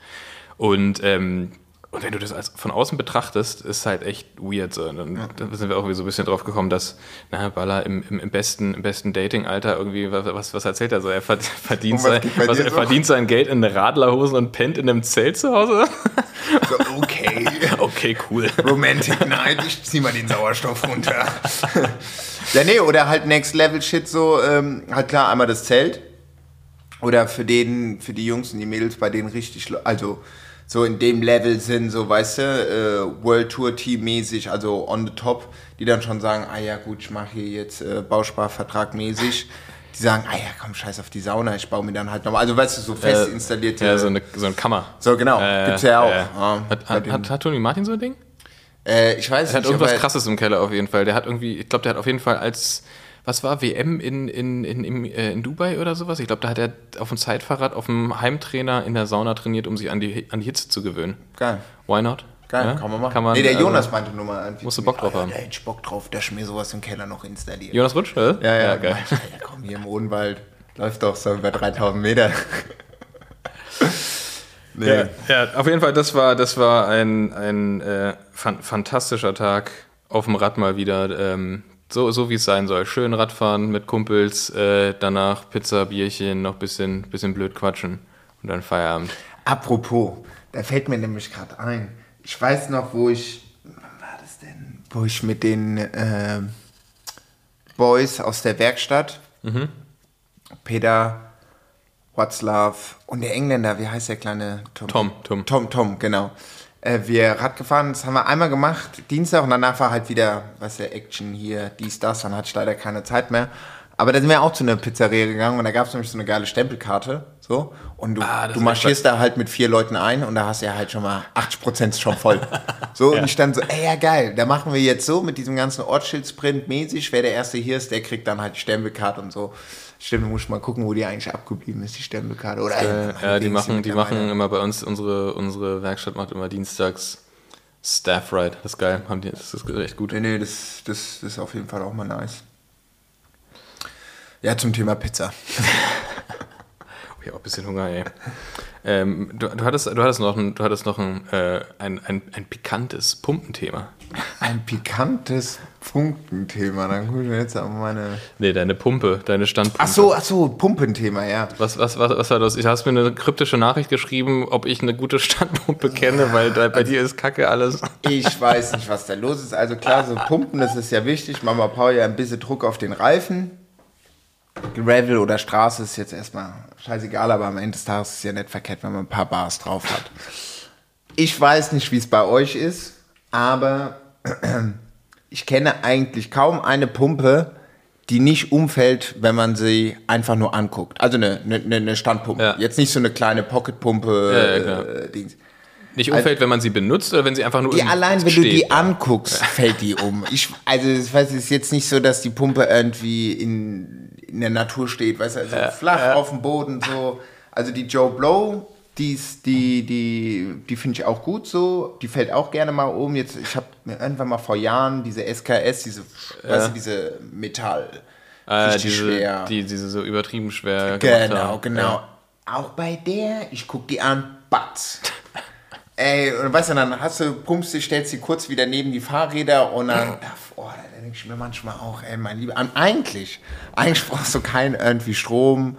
Und, ähm, und wenn du das als, von außen betrachtest, ist halt echt weird. So. Und dann, dann sind wir auch so ein bisschen drauf gekommen, dass na, Baller im, im, im besten, im besten Dating-Alter irgendwie, was, was erzählt er so? Er verd- verdient, sein, was, er verdient sein Geld in Radlerhosen und pennt in einem Zelt zu Hause? So, okay. okay, cool. Romantic Night, ich zieh mal den Sauerstoff runter. ja, nee, oder halt Next Level Shit so, ähm, halt klar, einmal das Zelt. Oder für den, für die Jungs und die Mädels, bei denen richtig, also so in dem Level sind, so weißt du, äh, World Tour Team mäßig, also on the top, die dann schon sagen, ah ja gut, ich mache hier jetzt äh, Bausparvertrag mäßig. Die sagen, ah ja, komm, scheiß auf die Sauna, ich baue mir dann halt nochmal, also weißt du, so fest installierte. Ja, so eine, so eine Kammer. So, genau, Äh, gibt's ja auch. äh, Ja, hat, hat, hat, hat Toni Martin so ein Ding? äh, ich weiß Er hat nicht, irgendwas krasses im Keller auf jeden Fall. Der hat irgendwie, ich glaube, der hat auf jeden Fall als, was war, WM in, in, in, in, äh, in Dubai oder sowas? Ich glaube, da hat er auf dem Zeitfahrrad auf dem Heimtrainer in der Sauna trainiert, um sich an die, an die Hitze zu gewöhnen. Geil. Why not? Geil, Ja? kann man machen. Kann man, nee, der also- Jonas meinte nur mal. Musst du Bock drauf haben. Da hätte ich Bock drauf, dass ich mir sowas im Keller noch installiere. Jonas Rutsch, oder? Ja, ja, geil. Ja, komm, hier im Odenwald läuft doch so über 3000 Meter. nee. Ja, ja, auf jeden Fall, das war, das war ein, ein äh, fan fantastischer Tag auf dem Rad mal wieder. Ähm, so, so wie es sein soll. Schön Radfahren mit Kumpels, äh, danach Pizza, Bierchen, noch ein bisschen, bisschen blöd quatschen und dann Feierabend. Apropos, da fällt mir nämlich gerade ein. Ich weiß noch, wo ich. Wann war das denn? Wo ich mit den äh, Boys aus der Werkstatt, Peter, Watzlaw und der Engländer, wie heißt der kleine Tom? Tom, Tom. Tom, Tom, genau. Äh, wir Rad gefahren, das haben wir einmal gemacht, Dienstag und danach war halt wieder, was der Action hier, dies, das, dann hatte ich leider keine Zeit mehr. Aber da sind wir auch zu einer Pizzeria gegangen und da gab es nämlich so eine geile Stempelkarte. So. Und du, Ah, du marschierst da halt mit vier Leuten ein und da hast du ja halt schon mal 80% schon voll. So, und ich dann so, ey, ja geil, da machen wir jetzt so mit diesem ganzen Ortsschild-Sprint mäßig. Wer der Erste hier ist, der kriegt dann halt die Stempelkarte und so. Stimmt, du musst mal gucken, wo die eigentlich abgeblieben ist, die Stempelkarte. Oder Äh, ja, die machen, die machen immer bei uns, unsere, unsere Werkstatt macht immer dienstags Staff Ride. Das ist geil. Haben die, das ist echt gut. Nee, nee, das, das, das ist auf jeden Fall auch mal nice. Ja, zum Thema Pizza. Ich habe auch ein bisschen Hunger, ey. Ähm, du, du, hattest, du hattest noch ein, du hattest noch ein, äh, ein, ein, ein pikantes Pumpenthema. Ein pikantes Funkenthema. Dann gucke ich mir jetzt an meine. Nee, deine Pumpe, deine Standpumpe. Ach so, ach so, Pumpenthema, ja. Was, was, was, was war das? Ich hast mir eine kryptische Nachricht geschrieben, ob ich eine gute Standpumpe kenne, weil da, bei dir ist Kacke alles. Ich weiß nicht, was da los ist. Also klar, so Pumpen, das ist ja wichtig. Mama Paul ja ein bisschen Druck auf den Reifen. Gravel oder Straße ist jetzt erstmal scheißegal, aber am Ende des Tages ist es ja nicht verkehrt, wenn man ein paar Bars drauf hat. Ich weiß nicht, wie es bei euch ist, aber ich kenne eigentlich kaum eine Pumpe, die nicht umfällt, wenn man sie einfach nur anguckt. Also eine, eine, eine Standpumpe. Ja. Jetzt nicht so eine kleine Pocketpumpe. Ja, ja, äh. Nicht umfällt, wenn man sie benutzt oder wenn sie einfach nur Die allein, wenn steht. du die anguckst, fällt die um. Ich, also, ich weiß, es ist jetzt nicht so, dass die Pumpe irgendwie in, in der Natur steht, weißt du, also flach auf dem Boden so. Also die Joe Blow, die, die, die, die finde ich auch gut so. Die fällt auch gerne mal um. Jetzt, ich habe mir irgendwann mal vor Jahren diese SKS, diese, weißt du, diese Metall. äh, diese, schwer. Die, diese so übertrieben schwer Genau, genau. Ja. Auch bei der, ich guck die an, batz. Ey, und weißt du, dann hast du, pumpst dich, stellst sie kurz wieder neben die Fahrräder und dann, oh, da denke ich mir manchmal auch, ey, mein Lieber, eigentlich, eigentlich brauchst du keinen irgendwie Strom,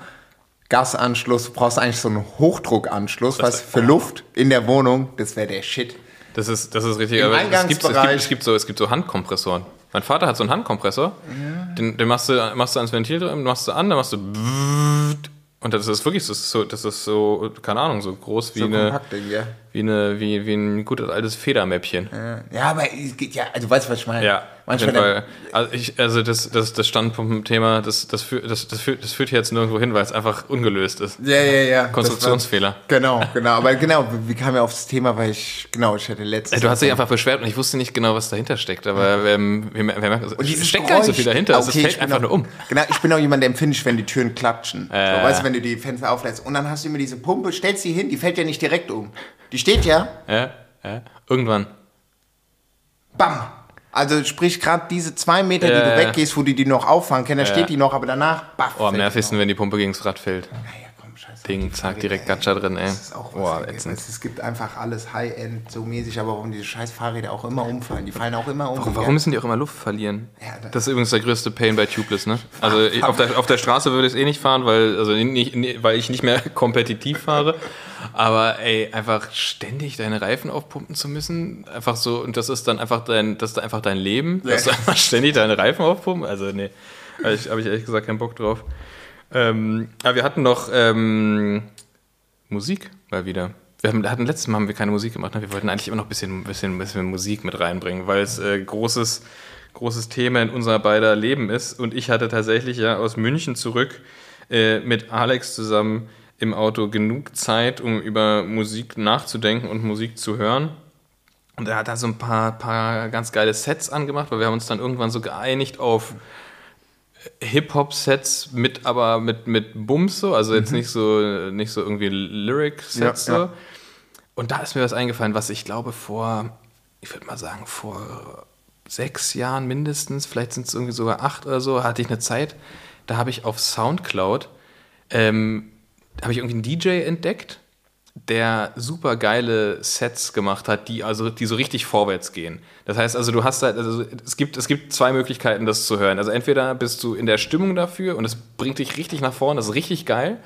Gasanschluss, du brauchst eigentlich so einen Hochdruckanschluss, was für Luft in der Wohnung, das wäre der Shit. Das ist, das ist richtig. Im aber es gibt, es, gibt, es, gibt so, es gibt so Handkompressoren. Mein Vater hat so einen Handkompressor. Den, den machst, du, machst du ans Ventil drin, machst du an, dann machst du. Und das ist wirklich das ist so, das ist so, keine Ahnung, so groß wie So eine. Ding, ja. Wie, eine, wie, wie ein gutes altes Federmäppchen. Ja, aber es geht ja, also weißt du, was ich meine? Ja, Manchmal. Also, ich, also das, das, das Standpumpen-Thema, das, das, führt, das, das, führt, das führt jetzt nirgendwo hin, weil es einfach ungelöst ist. Ja, ja, ja. Konstruktionsfehler. War- Genau, genau. Aber genau, wie kam ja auf das Thema, weil ich, genau, ich hatte letztes Du hast dich einfach beschwert und ich wusste nicht genau, was dahinter steckt. Aber ähm, wir, wir merken, Und es steckt gar nicht so Geräusch- viel dahinter. Okay, es ich fällt einfach auch, nur um. Genau, ich bin auch jemand, der empfindet, wenn die Türen klatschen. Äh. So, weißt du, wenn du die Fenster auflässt und dann hast du immer diese Pumpe, stellst sie hin, die fällt ja nicht direkt um. Die steht ja, Ja, ja. Irgendwann. bam. Also sprich, gerade diese zwei Meter, die du weggehst, wo die die noch auffangen können, da steht die noch, aber danach, baff. Oh, am nervigsten, wenn die Pumpe gegen das Rad fällt. Naja. Ding, zack, direkt. Gatscha drin, ey. Das ist auch. Boah, ätzend. es gibt einfach alles High-End, so mäßig, aber warum diese scheiß Fahrräder auch immer umfallen. Die fallen auch immer um. Warum, warum müssen die auch immer Luft verlieren? Ja, da- das ist übrigens der größte Pain bei Tubeless, ne? Also auf, der, auf der Straße würde ich es eh nicht fahren, weil, also nicht, nicht, weil ich nicht mehr kompetitiv fahre. Aber ey, einfach ständig deine Reifen aufpumpen zu müssen, einfach so, und das ist dann einfach dein, das ist einfach dein Leben, dass du einfach ständig deine Reifen aufpumpen. Also nee, habe ich, hab ich ehrlich gesagt keinen Bock drauf. Ähm, aber wir hatten noch ähm, Musik mal wieder. Wir haben, hatten letztes Mal haben wir keine Musik gemacht. Ne? Wir wollten eigentlich immer noch ein bisschen, bisschen, bisschen Musik mit reinbringen, weil es äh, großes, großes Thema in unser beider Leben ist. Und ich hatte tatsächlich ja aus München zurück äh, mit Alex zusammen im Auto genug Zeit, um über Musik nachzudenken und Musik zu hören. Und er hat da so ein paar, paar ganz geile Sets angemacht, weil wir haben uns dann irgendwann so geeinigt auf Hip-Hop-Sets mit, aber mit, mit Bums so, also jetzt nicht so, nicht so irgendwie Lyric-Sets Ja, ja. so. Und da ist mir was eingefallen, was ich glaube vor, ich würde mal sagen, vor sechs Jahren mindestens, vielleicht sind es irgendwie sogar acht oder so, hatte ich eine Zeit, da habe ich auf Soundcloud, ähm, habe ich irgendwie einen DJ entdeckt, der super geile Sets gemacht hat, die also die so richtig vorwärts gehen. Das heißt also, du hast halt, also es gibt, es gibt zwei Möglichkeiten, das zu hören. Also entweder bist du in der Stimmung dafür und es bringt dich richtig nach vorne, das ist richtig geil.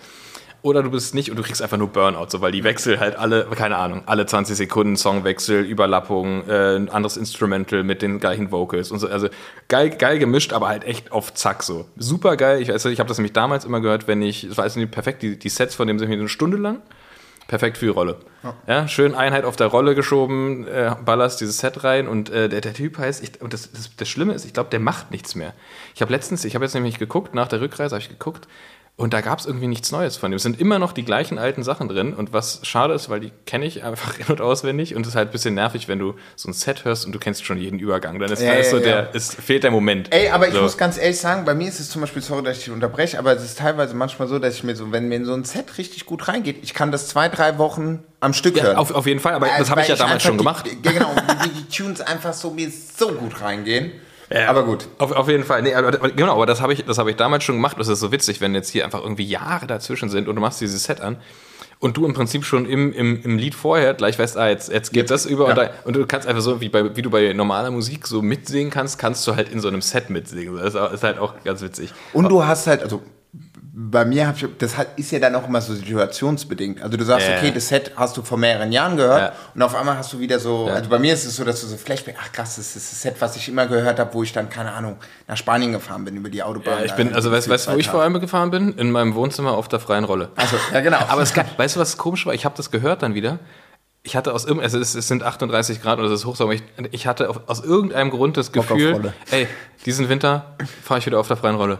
Oder du bist nicht und du kriegst einfach nur Burnout, so, weil die Wechsel halt alle, keine Ahnung, alle 20 Sekunden Songwechsel, Überlappung, äh, ein anderes Instrumental mit den gleichen Vocals und so. Also geil, geil gemischt, aber halt echt auf Zack so. Super geil. Ich, weiß, ich habe das nämlich damals immer gehört, wenn ich, es war jetzt nicht perfekt, die, die Sets von dem sind mir eine Stunde lang. Perfekt für die Rolle. Ja, schön Einheit auf der Rolle geschoben, äh, ballerst dieses Set rein und äh, der, der Typ heißt, ich, und das, das, das Schlimme ist, ich glaube, der macht nichts mehr. Ich habe letztens, ich habe jetzt nämlich geguckt, nach der Rückreise habe ich geguckt und da gab es irgendwie nichts Neues von dem. Es sind immer noch die gleichen alten Sachen drin und was schade ist, weil die kenne ich einfach in- und auswendig und es ist halt ein bisschen nervig, wenn du so ein Set hörst und du kennst schon jeden Übergang. Dann ist, Ja, so ja. der, es fehlt der Moment. Ey, aber ich so. muss ganz ehrlich sagen, bei mir ist es zum Beispiel, sorry, dass ich dich unterbreche, aber es ist teilweise manchmal so, dass ich mir so, wenn mir in so ein Set richtig gut reingeht, ich kann das zwei, drei Wochen am Stück ja, hören. auf, auf jeden Fall, aber das Also, habe ich ja damals schon die, gemacht. Genau, wie die Tunes einfach so mir so gut reingehen. Ja, aber gut. Auf, auf jeden Fall. Nee, aber, genau, aber das habe ich, das hab ich damals schon gemacht. Das ist so witzig, wenn jetzt hier einfach irgendwie Jahre dazwischen sind und du machst dieses Set an und du im Prinzip schon im, im, im Lied vorher gleich weißt, ah, jetzt, jetzt geht das über Ja. und, da, und du kannst einfach so, wie, bei, wie du bei normaler Musik so mitsingen kannst, kannst du halt in so einem Set mitsingen. Das ist halt auch ganz witzig. Und du hast halt, also bei mir hab ich, das ist ja dann auch immer so situationsbedingt. Also du sagst, Ja. okay, das Set hast du vor mehreren Jahren gehört Ja. und auf einmal hast du wieder so, Ja. also bei mir ist es so, dass du so Flashback, ach krass, das ist das Set, was ich immer gehört habe, wo ich dann, keine Ahnung, nach Spanien gefahren bin über die Autobahn. Ja, ich bin, also weißt du, wo ich vor allem gefahren bin? In meinem Wohnzimmer auf der freien Rolle. Also, ja genau. Aber es gab, weißt du, was komisch war? Ich habe das gehört dann wieder. ich hatte aus irgendeinem, also es, es sind 38 Grad und es ist Hochsommer, ich, ich hatte auf, aus irgendeinem Grund das Gefühl, ey, diesen Winter fahre ich wieder auf der freien Rolle.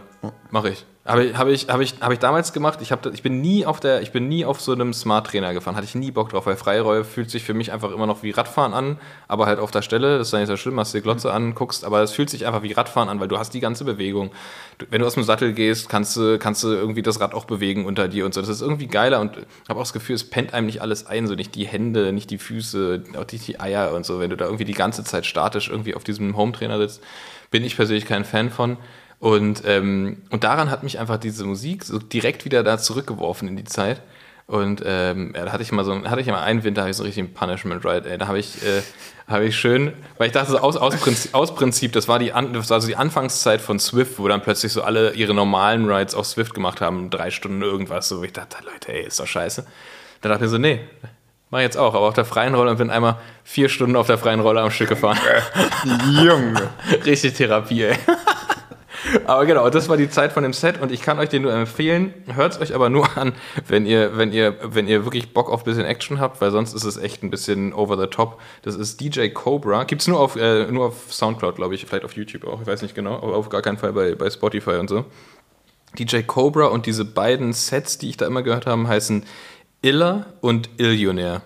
Mache ich. Habe ich, habe ich, habe ich, habe ich damals gemacht. Ich, habe, ich bin nie auf der, ich bin nie auf so einem Smart Trainer gefahren. Hatte ich nie Bock drauf, weil Freirolle fühlt sich für mich einfach immer noch wie Radfahren an, aber halt auf der Stelle. Das ist ja nicht so schlimm, hast dir die Glotze anguckst, aber es fühlt sich einfach wie Radfahren an, weil du hast die ganze Bewegung. Du, wenn du aus dem Sattel gehst, kannst du, kannst du irgendwie das Rad auch bewegen unter dir und so. Das ist irgendwie geiler und ich habe auch das Gefühl, es pennt einem nicht alles ein, so nicht die Hände, nicht die Füße, auch nicht die Eier und so. Wenn du da irgendwie die ganze Zeit statisch irgendwie auf diesem Home-Trainer sitzt, bin ich persönlich kein Fan von. Und, ähm, und daran hat mich einfach diese Musik so direkt wieder da zurückgeworfen in die Zeit. Und ähm, ja, da hatte ich mal so hatte ich mal einen Winter, habe ich so richtig einen Punishment Ride, ey. Da habe ich, äh, habe ich schön, weil ich dachte, so aus, aus, Prinzip, aus Prinzip, das war die An das war so die Anfangszeit von Swift, wo dann plötzlich so alle ihre normalen Rides auf Swift gemacht haben, drei Stunden irgendwas. So, ich dachte, Leute, ey, ist doch scheiße. Da dachte ich so, nee, mach jetzt auch, aber auf der freien Rolle und bin einmal vier Stunden auf der freien Rolle am Stück gefahren. Junge. Richtig Therapie, ey. Aber genau, das war die Zeit von dem Set und ich kann euch den nur empfehlen. Hört es euch aber nur an, wenn ihr, wenn ihr, wenn ihr wirklich Bock auf ein bisschen Action habt, weil sonst ist es echt ein bisschen over the top. Das ist DJ Cobra. Gibt's nur auf, äh, nur auf Soundcloud, glaube ich, vielleicht auf YouTube auch, ich weiß nicht genau, aber auf gar keinen Fall bei, bei Spotify und so. DJ Cobra und diese beiden Sets, die ich da immer gehört habe, heißen Iller und Illionär.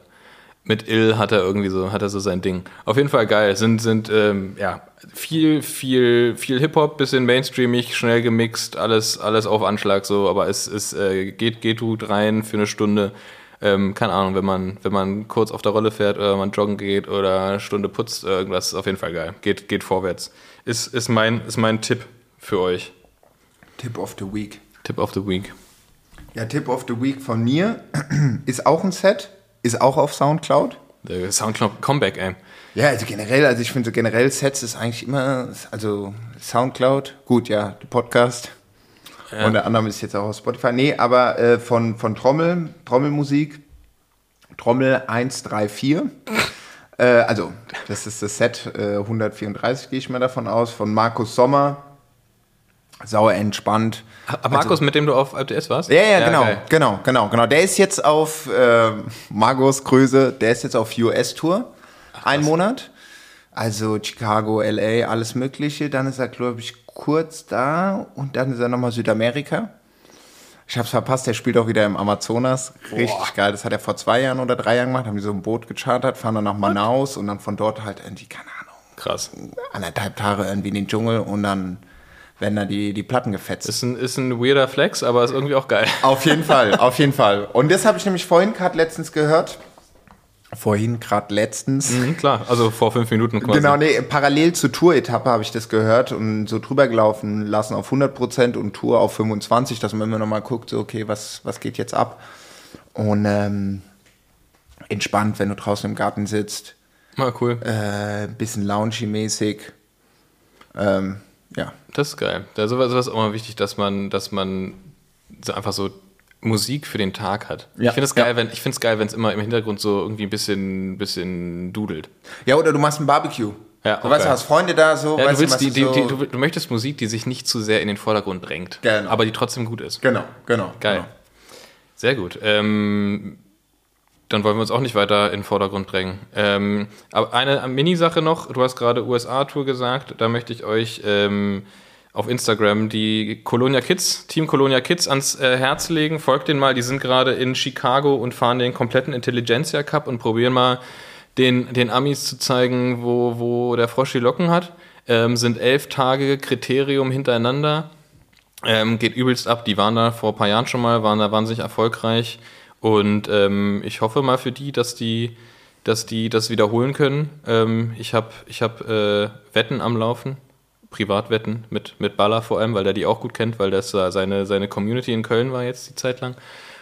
Mit Ill hat er irgendwie so, hat er so sein Ding. Auf jeden Fall geil. Sind, sind, ähm, ja, viel, viel, viel Hip-Hop, bisschen mainstreamig, schnell gemixt, alles, alles auf Anschlag so, aber es, es äh, geht, geht gut rein für eine Stunde. Ähm, keine Ahnung, wenn man, wenn man kurz auf der Rolle fährt oder man joggen geht oder eine Stunde putzt, irgendwas, ist auf jeden Fall geil. Geht, geht vorwärts. Ist, ist, mein, ist mein Tipp für euch. Tip of the Week. Tipp of the Week. Ja, Tip of the Week von mir ist auch ein Set, ist auch auf Soundcloud. Der Soundcloud Comeback, ey. Ja, also generell, also ich finde so generell Sets ist eigentlich immer, also Soundcloud, gut, ja, der Podcast. Ja. Und der andere ist jetzt auch auf Spotify. Nee, aber äh, von, von Trommel, Trommelmusik, Trommel 134. äh, also, das ist das Set äh, 134, gehe ich mal davon aus, von Markus Sommer. Sauer entspannt. Ah, Markus, mit dem du auf LTS warst? Ja, ja, genau, geil. genau, genau, genau. Der ist jetzt auf äh, Margus Größe, der ist jetzt auf US-Tour. Ein Monat. Also Chicago, LA, alles Mögliche. Dann ist er, glaube ich, kurz da und dann ist er nochmal Südamerika. Ich hab's verpasst, der spielt auch wieder im Amazonas. Richtig geil. Das hat er vor zwei Jahren oder drei Jahren gemacht. Haben die so ein Boot gechartert, fahren dann nach Manaus und dann von dort halt irgendwie, keine Ahnung, Krass. anderthalb Tage irgendwie in den Dschungel und dann werden da die, die Platten gefetzt. Ist ein, ist ein weirder Flex, aber ist irgendwie auch geil. Auf jeden Fall, auf jeden Fall. Und das habe ich nämlich vorhin gerade letztens gehört. Vorhin gerade letztens. Mhm, klar, also vor fünf Minuten quasi. Genau, nee, parallel zur Tour-Etappe habe ich das gehört und so drüber gelaufen lassen auf 100% und Tour auf 25, dass man immer noch mal guckt, so, okay, was, was geht jetzt ab? Und ähm, entspannt, wenn du draußen im Garten sitzt, Mal cool. äh, bisschen loungy-mäßig. Ähm, ja, Das ist geil. Da sowas sowas ist auch mal wichtig, dass man, dass man so einfach so Musik für den Tag hat. Ja, Ich finde es geil, ja. wenn ich finde es geil, wenn es immer im Hintergrund so irgendwie ein bisschen, bisschen dudelt. Ja, oder du machst ein Barbecue. Ja, du weißt, du hast Freunde da, so. Ja, weißt du, willst die, die, so- die, du, du möchtest Musik, die sich nicht zu sehr in den Vordergrund drängt, Genau. aber die trotzdem gut ist. Genau, genau. Geil. Genau. Sehr gut. Ähm, dann wollen wir uns auch nicht weiter in den Vordergrund drängen. Ähm, aber eine Mini-Sache noch. Du hast gerade USA-Tour gesagt. Da möchte ich euch ähm, auf Instagram die Colonia Kids, Team Colonia Kids ans äh, Herz legen. Folgt denen mal. Die sind gerade in Chicago und fahren den kompletten Intelligentsia Cup und probieren mal den, den Amis zu zeigen, wo, wo der Frosch die Locken hat. Ähm, sind elf Tage Kriterium hintereinander. Ähm, geht übelst ab. Die waren da vor ein paar Jahren schon mal, waren da wahnsinnig erfolgreich. Und ähm, ich hoffe mal für die, dass die, dass die das wiederholen können. Ähm, ich habe ich hab, äh, Wetten am Laufen, Privatwetten mit, mit Baller vor allem, weil der die auch gut kennt, weil das äh, seine, seine Community in Köln war jetzt die Zeit lang.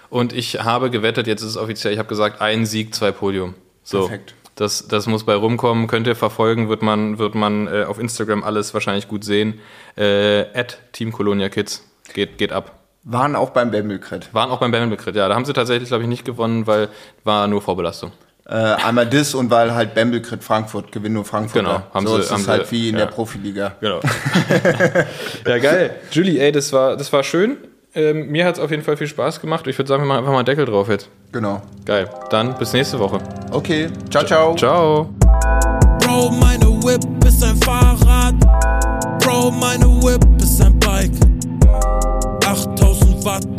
Und ich habe gewettet, jetzt ist es offiziell, ich habe gesagt, ein Sieg, zwei Podium. So. Perfekt. Das, das muss bei rumkommen, könnt ihr verfolgen, wird man, wird man äh, auf Instagram alles wahrscheinlich gut sehen. Äh, at Team Colonia Kids. Geht, geht ab. Waren auch beim Bamble-Crit. Waren auch beim Bamble-Crit, ja. Da haben sie tatsächlich, glaube ich, nicht gewonnen, weil war nur Vorbelastung. Äh, einmal das und weil halt Bamble-Crit Frankfurt, gewinnt nur Frankfurt. Genau, haben so sie- ist haben es halt sie- wie in ja. der Profiliga. Genau. ja, geil. Julie, ey, das war, das war schön. Ähm, mir hat es auf jeden Fall viel Spaß gemacht. Ich würde sagen, wir machen einfach mal einen Deckel drauf jetzt. Genau. Geil. Dann bis nächste Woche. Okay. Ciao, ciao. Ciao. Bro, meine Whip ist ein Fahrrad. Bro, meine Whip ist